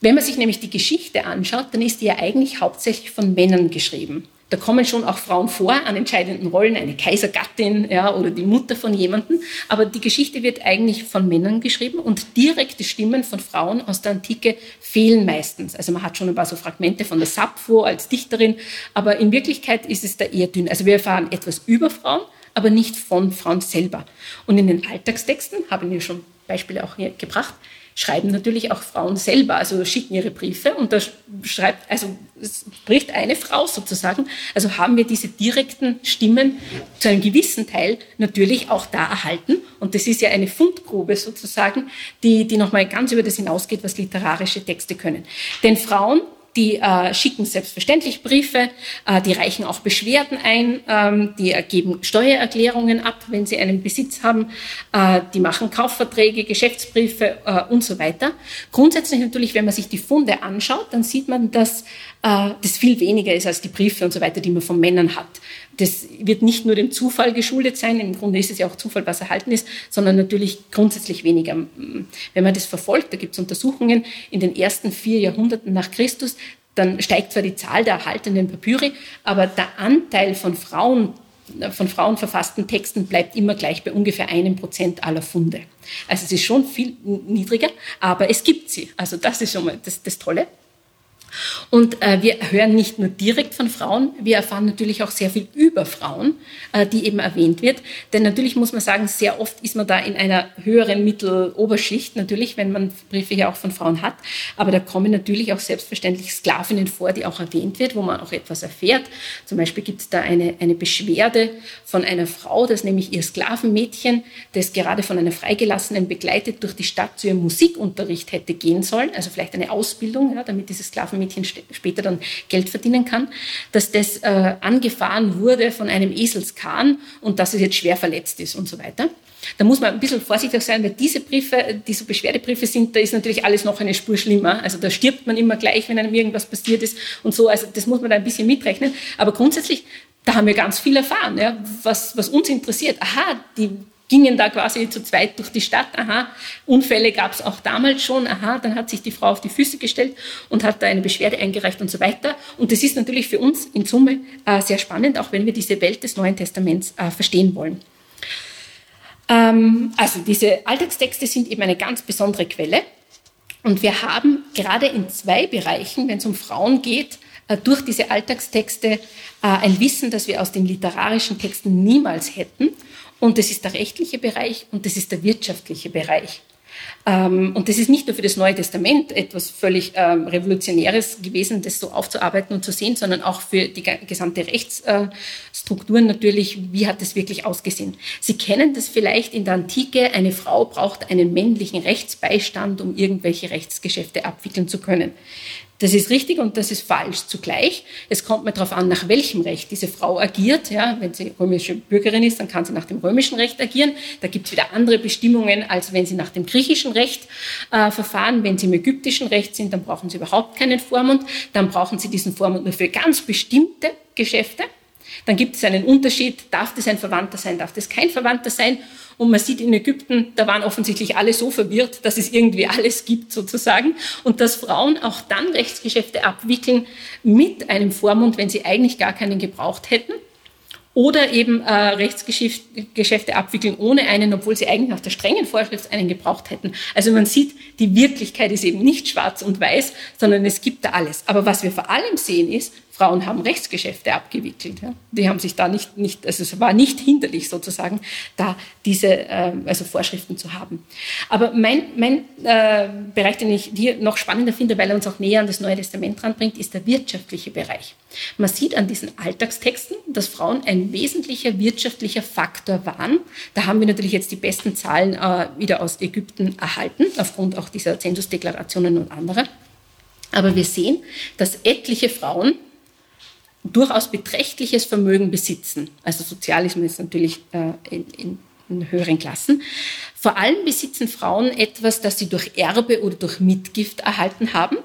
Wenn man sich nämlich die Geschichte anschaut, dann ist die ja eigentlich hauptsächlich von Männern geschrieben. Da kommen schon auch Frauen vor an entscheidenden Rollen, eine Kaisergattin ja, oder die Mutter von jemandem. Aber die Geschichte wird eigentlich von Männern geschrieben und direkte Stimmen von Frauen aus der Antike fehlen meistens. Also man hat schon ein paar so Fragmente von der Sappho als Dichterin, aber in Wirklichkeit ist es da eher dünn. Also wir erfahren etwas über Frauen, aber nicht von Frauen selber. Und in den Alltagstexten, haben wir schon Beispiele auch hier gebracht, schreiben natürlich auch Frauen selber, also schicken ihre Briefe und da schreibt, also spricht eine Frau sozusagen. Also haben wir diese direkten Stimmen zu einem gewissen Teil natürlich auch da erhalten. Und das ist ja eine Fundgrube sozusagen, die, die nochmal ganz über das hinausgeht, was literarische Texte können. Denn Frauen die äh, schicken selbstverständlich Briefe, äh, die reichen auch Beschwerden ein, ähm, die geben Steuererklärungen ab, wenn sie einen Besitz haben, äh, die machen Kaufverträge, Geschäftsbriefe äh, und so weiter. Grundsätzlich natürlich, wenn man sich die Funde anschaut, dann sieht man, dass äh, das viel weniger ist als die Briefe und so weiter, die man von Männern hat. Das wird nicht nur dem Zufall geschuldet sein, im Grunde ist es ja auch Zufall, was erhalten ist, sondern natürlich grundsätzlich weniger. Wenn man das verfolgt, da gibt es Untersuchungen in den ersten vier Jahrhunderten nach Christus, dann steigt zwar die Zahl der erhaltenen Papyri, aber der Anteil von Frauen von Frauen verfassten Texten bleibt immer gleich bei ungefähr einem Prozent aller Funde. Also es ist schon viel niedriger, aber es gibt sie. Also das ist schon mal das, das Tolle. Und äh, wir hören nicht nur direkt von Frauen, wir erfahren natürlich auch sehr viel über Frauen, äh, die eben erwähnt wird. Denn natürlich muss man sagen, sehr oft ist man da in einer höheren Mitteloberschicht, natürlich, wenn man Briefe ja auch von Frauen hat. Aber da kommen natürlich auch selbstverständlich Sklavinnen vor, die auch erwähnt wird, wo man auch etwas erfährt. Zum Beispiel gibt es da eine, eine Beschwerde von einer Frau, das nämlich ihr Sklavenmädchen, das gerade von einer Freigelassenen begleitet durch die Stadt zu ihrem Musikunterricht hätte gehen sollen, also vielleicht eine Ausbildung, ja, damit dieses Sklavenmädchen Mädchen später dann Geld verdienen kann, dass das äh, angefahren wurde von einem Eselskahn und dass es jetzt schwer verletzt ist und so weiter. Da muss man ein bisschen vorsichtig sein, weil diese Briefe, die so Beschwerdebriefe sind, da ist natürlich alles noch eine Spur schlimmer. Also da stirbt man immer gleich, wenn einem irgendwas passiert ist und so. Also das muss man da ein bisschen mitrechnen. Aber grundsätzlich, da haben wir ganz viel erfahren, ja, was, was uns interessiert. Aha, die gingen da quasi zu zweit durch die Stadt. Aha, Unfälle gab es auch damals schon. Aha, dann hat sich die Frau auf die Füße gestellt und hat da eine Beschwerde eingereicht und so weiter. Und das ist natürlich für uns in Summe äh, sehr spannend, auch wenn wir diese Welt des Neuen Testaments äh, verstehen wollen. Ähm, also diese Alltagstexte sind eben eine ganz besondere Quelle. Und wir haben gerade in zwei Bereichen, wenn es um Frauen geht, äh, durch diese Alltagstexte äh, ein Wissen, das wir aus den literarischen Texten niemals hätten. Und das ist der rechtliche Bereich und das ist der wirtschaftliche Bereich. Ähm, und das ist nicht nur für das Neue Testament etwas völlig ähm, Revolutionäres gewesen, das so aufzuarbeiten und zu sehen, sondern auch für die gesamte Rechtsstrukturen natürlich, wie hat das wirklich ausgesehen. Sie kennen das vielleicht in der Antike, eine Frau braucht einen männlichen Rechtsbeistand, um irgendwelche Rechtsgeschäfte abwickeln zu können. Das ist richtig und das ist falsch zugleich. Es kommt mir darauf an, nach welchem Recht diese Frau agiert. Ja, wenn sie römische Bürgerin ist, dann kann sie nach dem römischen Recht agieren. Da gibt es wieder andere Bestimmungen, als wenn sie nach dem griechischen Recht äh, verfahren. Wenn sie im ägyptischen Recht sind, dann brauchen sie überhaupt keinen Vormund. Dann brauchen sie diesen Vormund nur für ganz bestimmte Geschäfte. Dann gibt es einen Unterschied, darf das ein Verwandter sein, darf das kein Verwandter sein. Und man sieht in Ägypten, da waren offensichtlich alle so verwirrt, dass es irgendwie alles gibt sozusagen. Und dass Frauen auch dann Rechtsgeschäfte abwickeln mit einem Vormund, wenn sie eigentlich gar keinen gebraucht hätten. Oder eben äh, Rechtsgeschäfte abwickeln ohne einen, obwohl sie eigentlich nach der strengen Vorschrift einen gebraucht hätten. Also man sieht, die Wirklichkeit ist eben nicht schwarz und weiß, sondern es gibt da alles. Aber was wir vor allem sehen ist, Frauen haben Rechtsgeschäfte abgewickelt. Ja. Die haben sich da nicht, nicht, also es war nicht hinderlich sozusagen, da diese äh, also Vorschriften zu haben. Aber mein, mein äh, Bereich, den ich hier noch spannender finde, weil er uns auch näher an das Neue Testament ranbringt, ist der wirtschaftliche Bereich. Man sieht an diesen Alltagstexten, dass Frauen ein wesentlicher wirtschaftlicher Faktor waren. Da haben wir natürlich jetzt die besten Zahlen äh, wieder aus Ägypten erhalten, aufgrund auch dieser Zensusdeklarationen und anderer. Aber wir sehen, dass etliche Frauen durchaus beträchtliches Vermögen besitzen. Also Sozialismus ist natürlich äh, in, in, in höheren Klassen. Vor allem besitzen Frauen etwas, das sie durch Erbe oder durch Mitgift erhalten haben.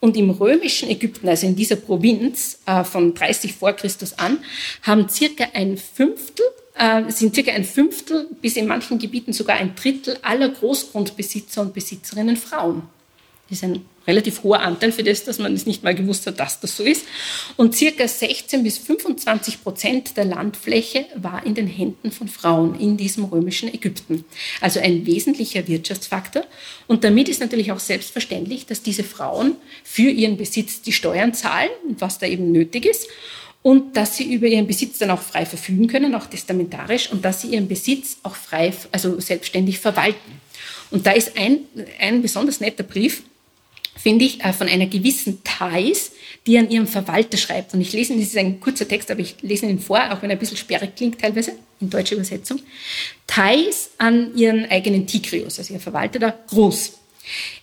Und im römischen Ägypten, also in dieser Provinz äh, von 30 vor Christus an, haben circa ein Fünftel, äh, sind circa ein Fünftel bis in manchen Gebieten sogar ein Drittel aller Großgrundbesitzer und Besitzerinnen Frauen. Das ist ein relativ hoher Anteil für das, dass man es nicht mal gewusst hat, dass das so ist. Und circa 16 bis 25 Prozent der Landfläche war in den Händen von Frauen in diesem römischen Ägypten. Also ein wesentlicher Wirtschaftsfaktor. Und damit ist natürlich auch selbstverständlich, dass diese Frauen für ihren Besitz die Steuern zahlen, was da eben nötig ist. Und dass sie über ihren Besitz dann auch frei verfügen können, auch testamentarisch, und dass sie ihren Besitz auch frei, also selbstständig verwalten. Und da ist ein, ein besonders netter Brief, finde ich, äh, von einer gewissen Thais, die an ihrem Verwalter schreibt. Und ich lese, das ist ein kurzer Text, aber ich lese ihn vor, auch wenn er ein bisschen sperrig klingt teilweise, in deutscher Übersetzung. Thais an ihren eigenen Tigrius, also ihr Verwalter da, Gruß.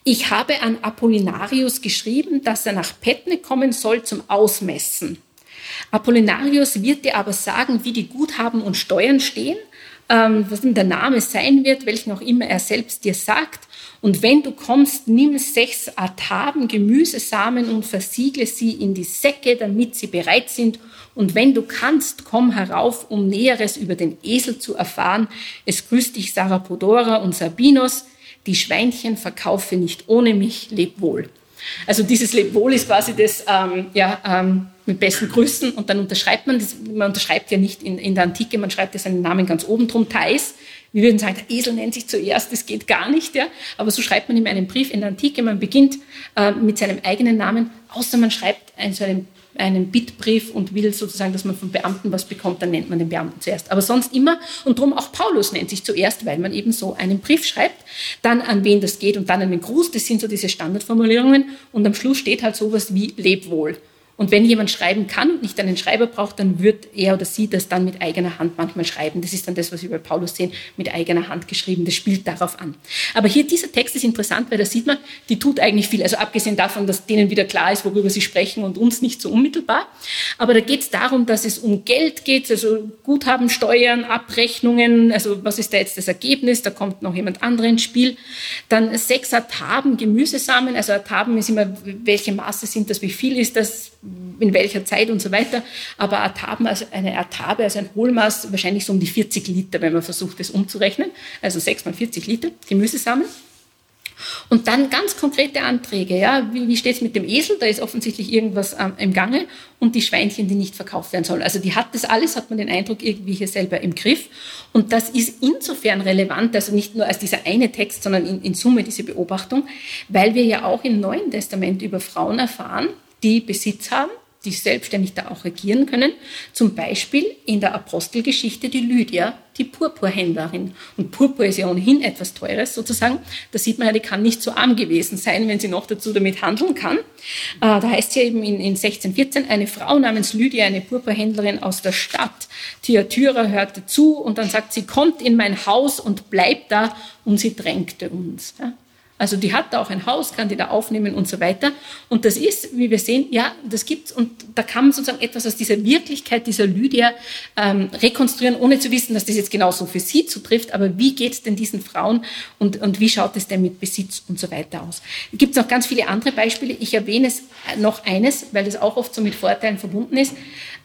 Ich habe an Apollinarius geschrieben, dass er nach Petne kommen soll zum Ausmessen. Apollinarius wird dir aber sagen, wie die Guthaben und Steuern stehen, ähm, was denn der Name sein wird, welchen auch immer er selbst dir sagt, und wenn du kommst, nimm sechs Ataben Gemüsesamen und versiegle sie in die Säcke, damit sie bereit sind. Und wenn du kannst, komm herauf, um Näheres über den Esel zu erfahren. Es grüßt dich Sarapodora und Sabinos. Die Schweinchen verkaufe nicht ohne mich, leb wohl. Also dieses Leb wohl ist quasi das, ähm, ja, ähm, mit besten Grüßen und dann unterschreibt man, das, man unterschreibt ja nicht in, in der Antike, man schreibt ja seinen Namen ganz oben drum, Thais, Wir würden sagen, der Esel nennt sich zuerst, das geht gar nicht, ja. Aber so schreibt man in einem Brief in der Antike. Man beginnt äh, mit seinem eigenen Namen, außer man schreibt einen, so einen, einen Bittbrief und will sozusagen, dass man vom Beamten was bekommt, dann nennt man den Beamten zuerst. Aber sonst immer, und darum auch Paulus nennt sich zuerst, weil man eben so einen Brief schreibt, dann an wen das geht und dann einen Gruß. Das sind so diese Standardformulierungen. Und am Schluss steht halt sowas wie Leb wohl. Und wenn jemand schreiben kann und nicht einen Schreiber braucht, dann wird er oder sie das dann mit eigener Hand manchmal schreiben. Das ist dann das, was wir bei Paulus sehen, mit eigener Hand geschrieben. Das spielt darauf an. Aber hier dieser Text ist interessant, weil da sieht man, die tut eigentlich viel. Also abgesehen davon, dass denen wieder klar ist, worüber sie sprechen und uns nicht so unmittelbar. Aber da geht es darum, dass es um Geld geht, also Guthaben, Steuern, Abrechnungen. Also was ist da jetzt das Ergebnis? Da kommt noch jemand anderes ins Spiel. Dann sechs Ataben, Gemüsesamen. Also Ataben ist immer, welche Maße sind das, wie viel ist das? In welcher Zeit und so weiter. Aber Ataben, also eine Atabe, also ein Hohlmaß, wahrscheinlich so um die 40 Liter, wenn man versucht, das umzurechnen. Also 6 mal 40 Liter Gemüsesamen. Und dann ganz konkrete Anträge. Ja, wie, wie steht es mit dem Esel? Da ist offensichtlich irgendwas ähm, im Gange. Und die Schweinchen, die nicht verkauft werden sollen. Also die hat das alles, hat man den Eindruck, irgendwie hier selber im Griff. Und das ist insofern relevant, also nicht nur als dieser eine Text, sondern in, in Summe diese Beobachtung, weil wir ja auch im Neuen Testament über Frauen erfahren, die Besitz haben, die selbstständig da auch regieren können. Zum Beispiel in der Apostelgeschichte die Lydia, die Purpurhändlerin. Und Purpur ist ja ohnehin etwas Teures sozusagen. Da sieht man ja, die kann nicht so arm gewesen sein, wenn sie noch dazu damit handeln kann. Äh, da heißt ja eben in, in 1614, eine Frau namens Lydia, eine Purpurhändlerin aus der Stadt Thyatira hörte zu und dann sagt sie, kommt in mein Haus und bleibt da und sie drängte uns. Also die hat da auch ein Haus, kann die da aufnehmen und so weiter. Und das ist, wie wir sehen, ja, das gibt's. Und da kann man sozusagen etwas aus dieser Wirklichkeit dieser Lydia ähm, rekonstruieren, ohne zu wissen, dass das jetzt genauso für sie zutrifft. Aber wie geht es denn diesen Frauen und, und wie schaut es denn mit Besitz und so weiter aus? Es gibt noch ganz viele andere Beispiele. Ich erwähne es noch eines, weil das auch oft so mit Vorteilen verbunden ist.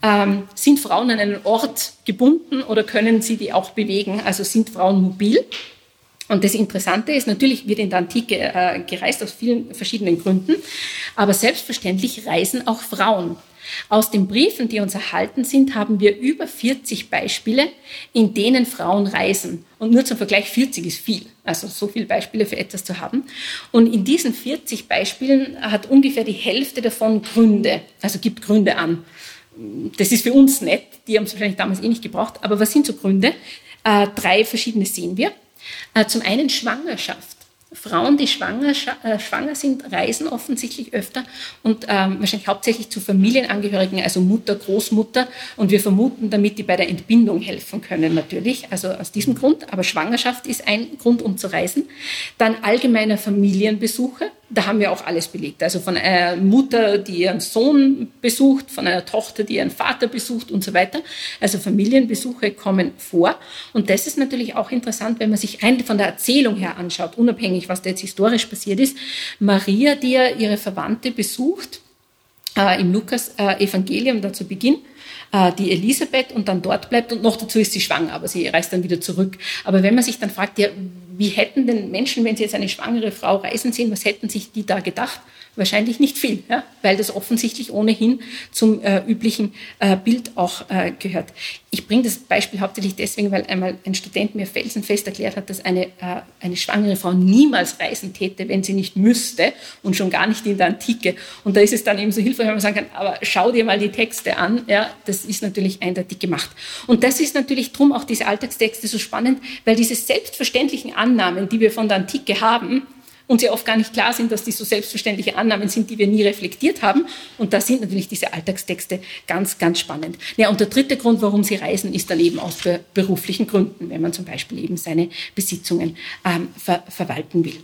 Ähm, sind Frauen an einen Ort gebunden oder können sie die auch bewegen? Also sind Frauen mobil? Und das Interessante ist, natürlich wird in der Antike äh, gereist aus vielen verschiedenen Gründen, aber selbstverständlich reisen auch Frauen. Aus den Briefen, die uns erhalten sind, haben wir über 40 Beispiele, in denen Frauen reisen. Und nur zum Vergleich, 40 ist viel. Also so viele Beispiele für etwas zu haben. Und in diesen 40 Beispielen hat ungefähr die Hälfte davon Gründe, also gibt Gründe an. Das ist für uns nett, die haben es wahrscheinlich damals eh nicht gebraucht. Aber was sind so Gründe? Äh, drei verschiedene sehen wir. Äh, zum einen Schwangerschaft. Frauen, die schwanger, äh, schwanger sind, reisen offensichtlich öfter und ähm, wahrscheinlich hauptsächlich zu Familienangehörigen, also Mutter, Großmutter. Und wir vermuten damit, die bei der Entbindung helfen können natürlich, also aus diesem Grund. Aber Schwangerschaft ist ein Grund, um zu reisen. Dann allgemeine Familienbesuche da haben wir auch alles belegt. Also von einer Mutter, die ihren Sohn besucht, von einer Tochter, die ihren Vater besucht und so weiter. Also Familienbesuche kommen vor. Und das ist natürlich auch interessant, wenn man sich rein von der Erzählung her anschaut, unabhängig, was da jetzt historisch passiert ist. Maria, die ja ihre Verwandte besucht, äh, im Lukas-Evangelium, äh, da zu Beginn, äh, die Elisabeth und dann dort bleibt und noch dazu ist sie schwanger, aber sie reist dann wieder zurück. Aber wenn man sich dann fragt, ja, wie hätten denn Menschen, wenn sie jetzt eine schwangere Frau reisen sehen, was hätten sich die da gedacht? Wahrscheinlich nicht viel, ja? weil das offensichtlich ohnehin zum äh, üblichen äh, Bild auch äh, gehört. Ich bringe das Beispiel hauptsächlich deswegen, weil einmal ein Student mir felsenfest erklärt hat, dass eine, äh, eine schwangere Frau niemals reisen täte, wenn sie nicht müsste und schon gar nicht in der Antike. Und da ist es dann eben so hilfreich, wenn man sagen kann, aber schau dir mal die Texte an. Ja, das ist natürlich eindeutig gemacht. Und das ist natürlich drum auch diese Alltagstexte so spannend, weil diese selbstverständlichen Annahmen, die wir von der Antike haben, uns ja oft gar nicht klar sind, dass die so selbstverständliche Annahmen sind, die wir nie reflektiert haben. Und da sind natürlich diese Alltagstexte ganz, ganz spannend. Ja, und der dritte Grund, warum sie reisen, ist dann eben aus beruflichen Gründen, wenn man zum Beispiel eben seine Besitzungen ähm, ver verwalten will.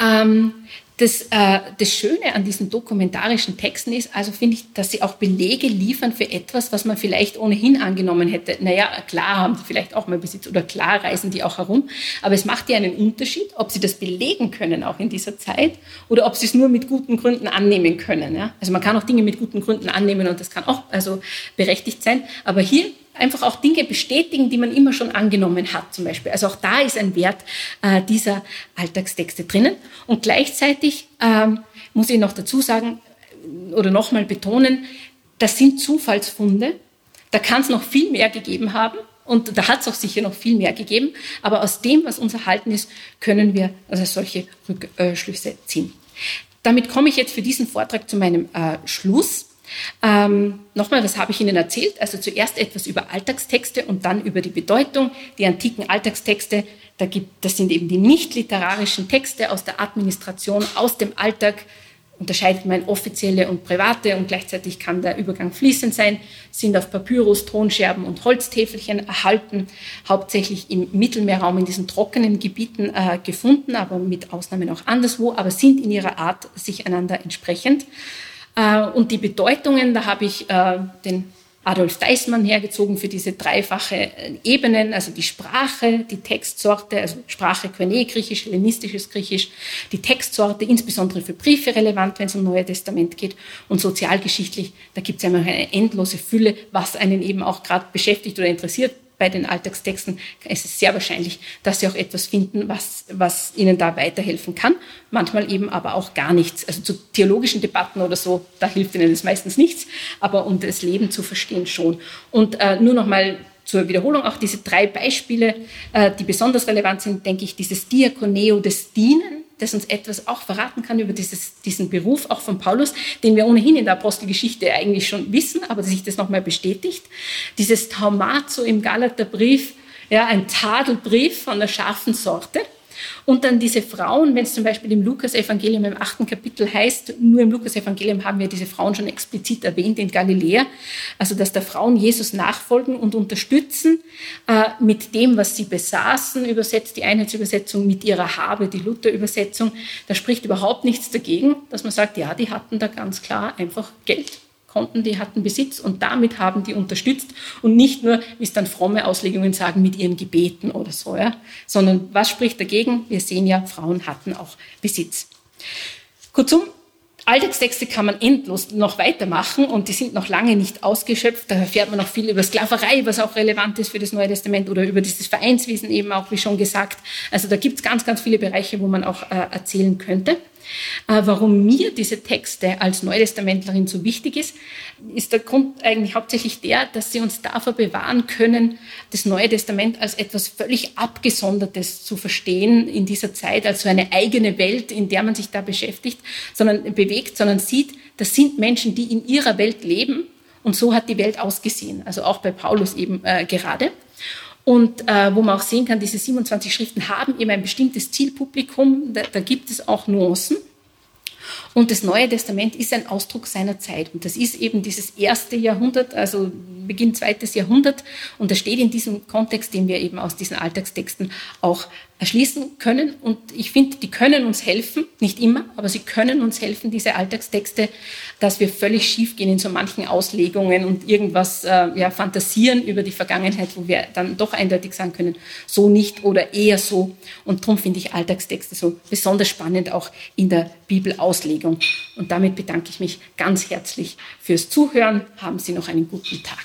Ähm, das, äh, das Schöne an diesen dokumentarischen Texten ist, also finde ich, dass sie auch Belege liefern für etwas, was man vielleicht ohnehin angenommen hätte. Naja, klar haben sie vielleicht auch mal Besitz oder klar reisen die auch herum, aber es macht ja einen Unterschied, ob sie das belegen können auch in dieser Zeit oder ob sie es nur mit guten Gründen annehmen können. Ja? Also man kann auch Dinge mit guten Gründen annehmen und das kann auch also berechtigt sein, aber hier einfach auch Dinge bestätigen, die man immer schon angenommen hat, zum Beispiel. Also auch da ist ein Wert äh, dieser Alltagstexte drinnen. Und gleichzeitig ähm, muss ich noch dazu sagen oder nochmal betonen, das sind Zufallsfunde. Da kann es noch viel mehr gegeben haben. und da hat es auch sicher noch viel mehr gegeben, aber aus dem, was uns erhalten ist, können wir also solche Rückschlüsse ziehen. Damit komme ich jetzt für diesen Vortrag zu meinem äh, Schluss. Ähm, Nochmal, was habe ich Ihnen erzählt? Also zuerst etwas über Alltagstexte und dann über die Bedeutung. Die antiken Alltagstexte, da gibt, das sind eben die nicht literarischen Texte aus der Administration, aus dem Alltag, unterscheidet man offizielle und private und gleichzeitig kann der Übergang fließend sein, sind auf Papyrus, Tonscherben und Holztäfelchen erhalten, hauptsächlich im Mittelmeerraum in diesen trockenen Gebieten äh, gefunden, aber mit Ausnahmen auch anderswo, aber sind in ihrer Art sich einander entsprechend. Äh, und die Bedeutungen, da habe ich äh, den Adolf Deismann hergezogen für diese dreifache äh, Ebenen, also die Sprache, die Textsorte, also Sprache Koine, Griechisch, hellenistisches Griechisch, die Textsorte, insbesondere für Briefe relevant, wenn es um Neue Testament geht. Und sozialgeschichtlich, da gibt es einfach eine endlose Fülle, was einen eben auch gerade beschäftigt oder interessiert bei den Alltagstexten ist es sehr wahrscheinlich, dass Sie auch etwas finden, was, was Ihnen da weiterhelfen kann. Manchmal eben aber auch gar nichts. Also zu theologischen Debatten oder so, da hilft Ihnen das meistens nichts, aber um das Leben zu verstehen schon. Und äh, nur noch mal zur Wiederholung auch diese drei Beispiele, äh, die besonders relevant sind, denke ich, dieses Diakoneo des Dienen, das uns etwas auch verraten kann über dieses, diesen Beruf auch von Paulus, den wir ohnehin in der Apostelgeschichte eigentlich schon wissen, aber sich das nochmal bestätigt. Dieses Taumazo im Galaterbrief, ja, ein Tadelbrief von der scharfen Sorte. Und dann diese Frauen, wenn es zum Beispiel im Lukas-Evangelium im achten Kapitel heißt, nur im Lukas-Evangelium haben wir diese Frauen schon explizit erwähnt in Galiläa, also dass der Frauen Jesus nachfolgen und unterstützen äh, mit dem, was sie besaßen, übersetzt die Einheitsübersetzung mit ihrer Habe, die Luther-Übersetzung. Da spricht überhaupt nichts dagegen, dass man sagt, ja, die hatten da ganz klar einfach Geld konnten, die hatten Besitz und damit haben die unterstützt und nicht nur, wie es dann fromme Auslegungen sagen, mit ihren Gebeten oder so, ja, sondern was spricht dagegen? Wir sehen ja, Frauen hatten auch Besitz. Kurzum, Alltagstexte kann man endlos noch weitermachen und die sind noch lange nicht ausgeschöpft. Da erfährt man noch viel über Sklaverei, was auch relevant ist für das Neue Testament oder über dieses Vereinswesen eben auch, wie schon gesagt. Also da gibt es ganz, ganz viele Bereiche, wo man auch äh, erzählen könnte. Äh, warum mir diese Texte als Neutestamentlerin so wichtig ist, ist der Grund eigentlich hauptsächlich der, dass sie uns davor bewahren können, das Neue Testament als etwas völlig Abgesondertes zu verstehen in dieser Zeit, als so eine eigene Welt, in der man sich da beschäftigt, sondern bewegt, sondern sieht, das sind Menschen, die in ihrer Welt leben und so hat die Welt ausgesehen. Also auch bei Paulus eben äh, gerade. Und äh, wo man auch sehen kann, diese 27 Schriften haben eben ein bestimmtes Zielpublikum, da, da gibt es auch Nuancen. Und das Neue Testament ist ein Ausdruck seiner Zeit. Und das ist eben dieses erste Jahrhundert, also Beginn zweites Jahrhundert. Und das steht in diesem Kontext, den wir eben aus diesen Alltagstexten auch erschließen können. Und ich finde, die können uns helfen, nicht immer, aber sie können uns helfen, diese Alltagstexte, dass wir völlig schief gehen in so manchen Auslegungen und irgendwas äh, ja, fantasieren über die Vergangenheit, wo wir dann doch eindeutig sagen können, so nicht oder eher so. Und darum finde ich Alltagstexte so besonders spannend, auch in der Bibelauslegung. Beschäftigung. Und damit bedanke ich mich ganz herzlich fürs Zuhören. Haben Sie noch einen guten Tag.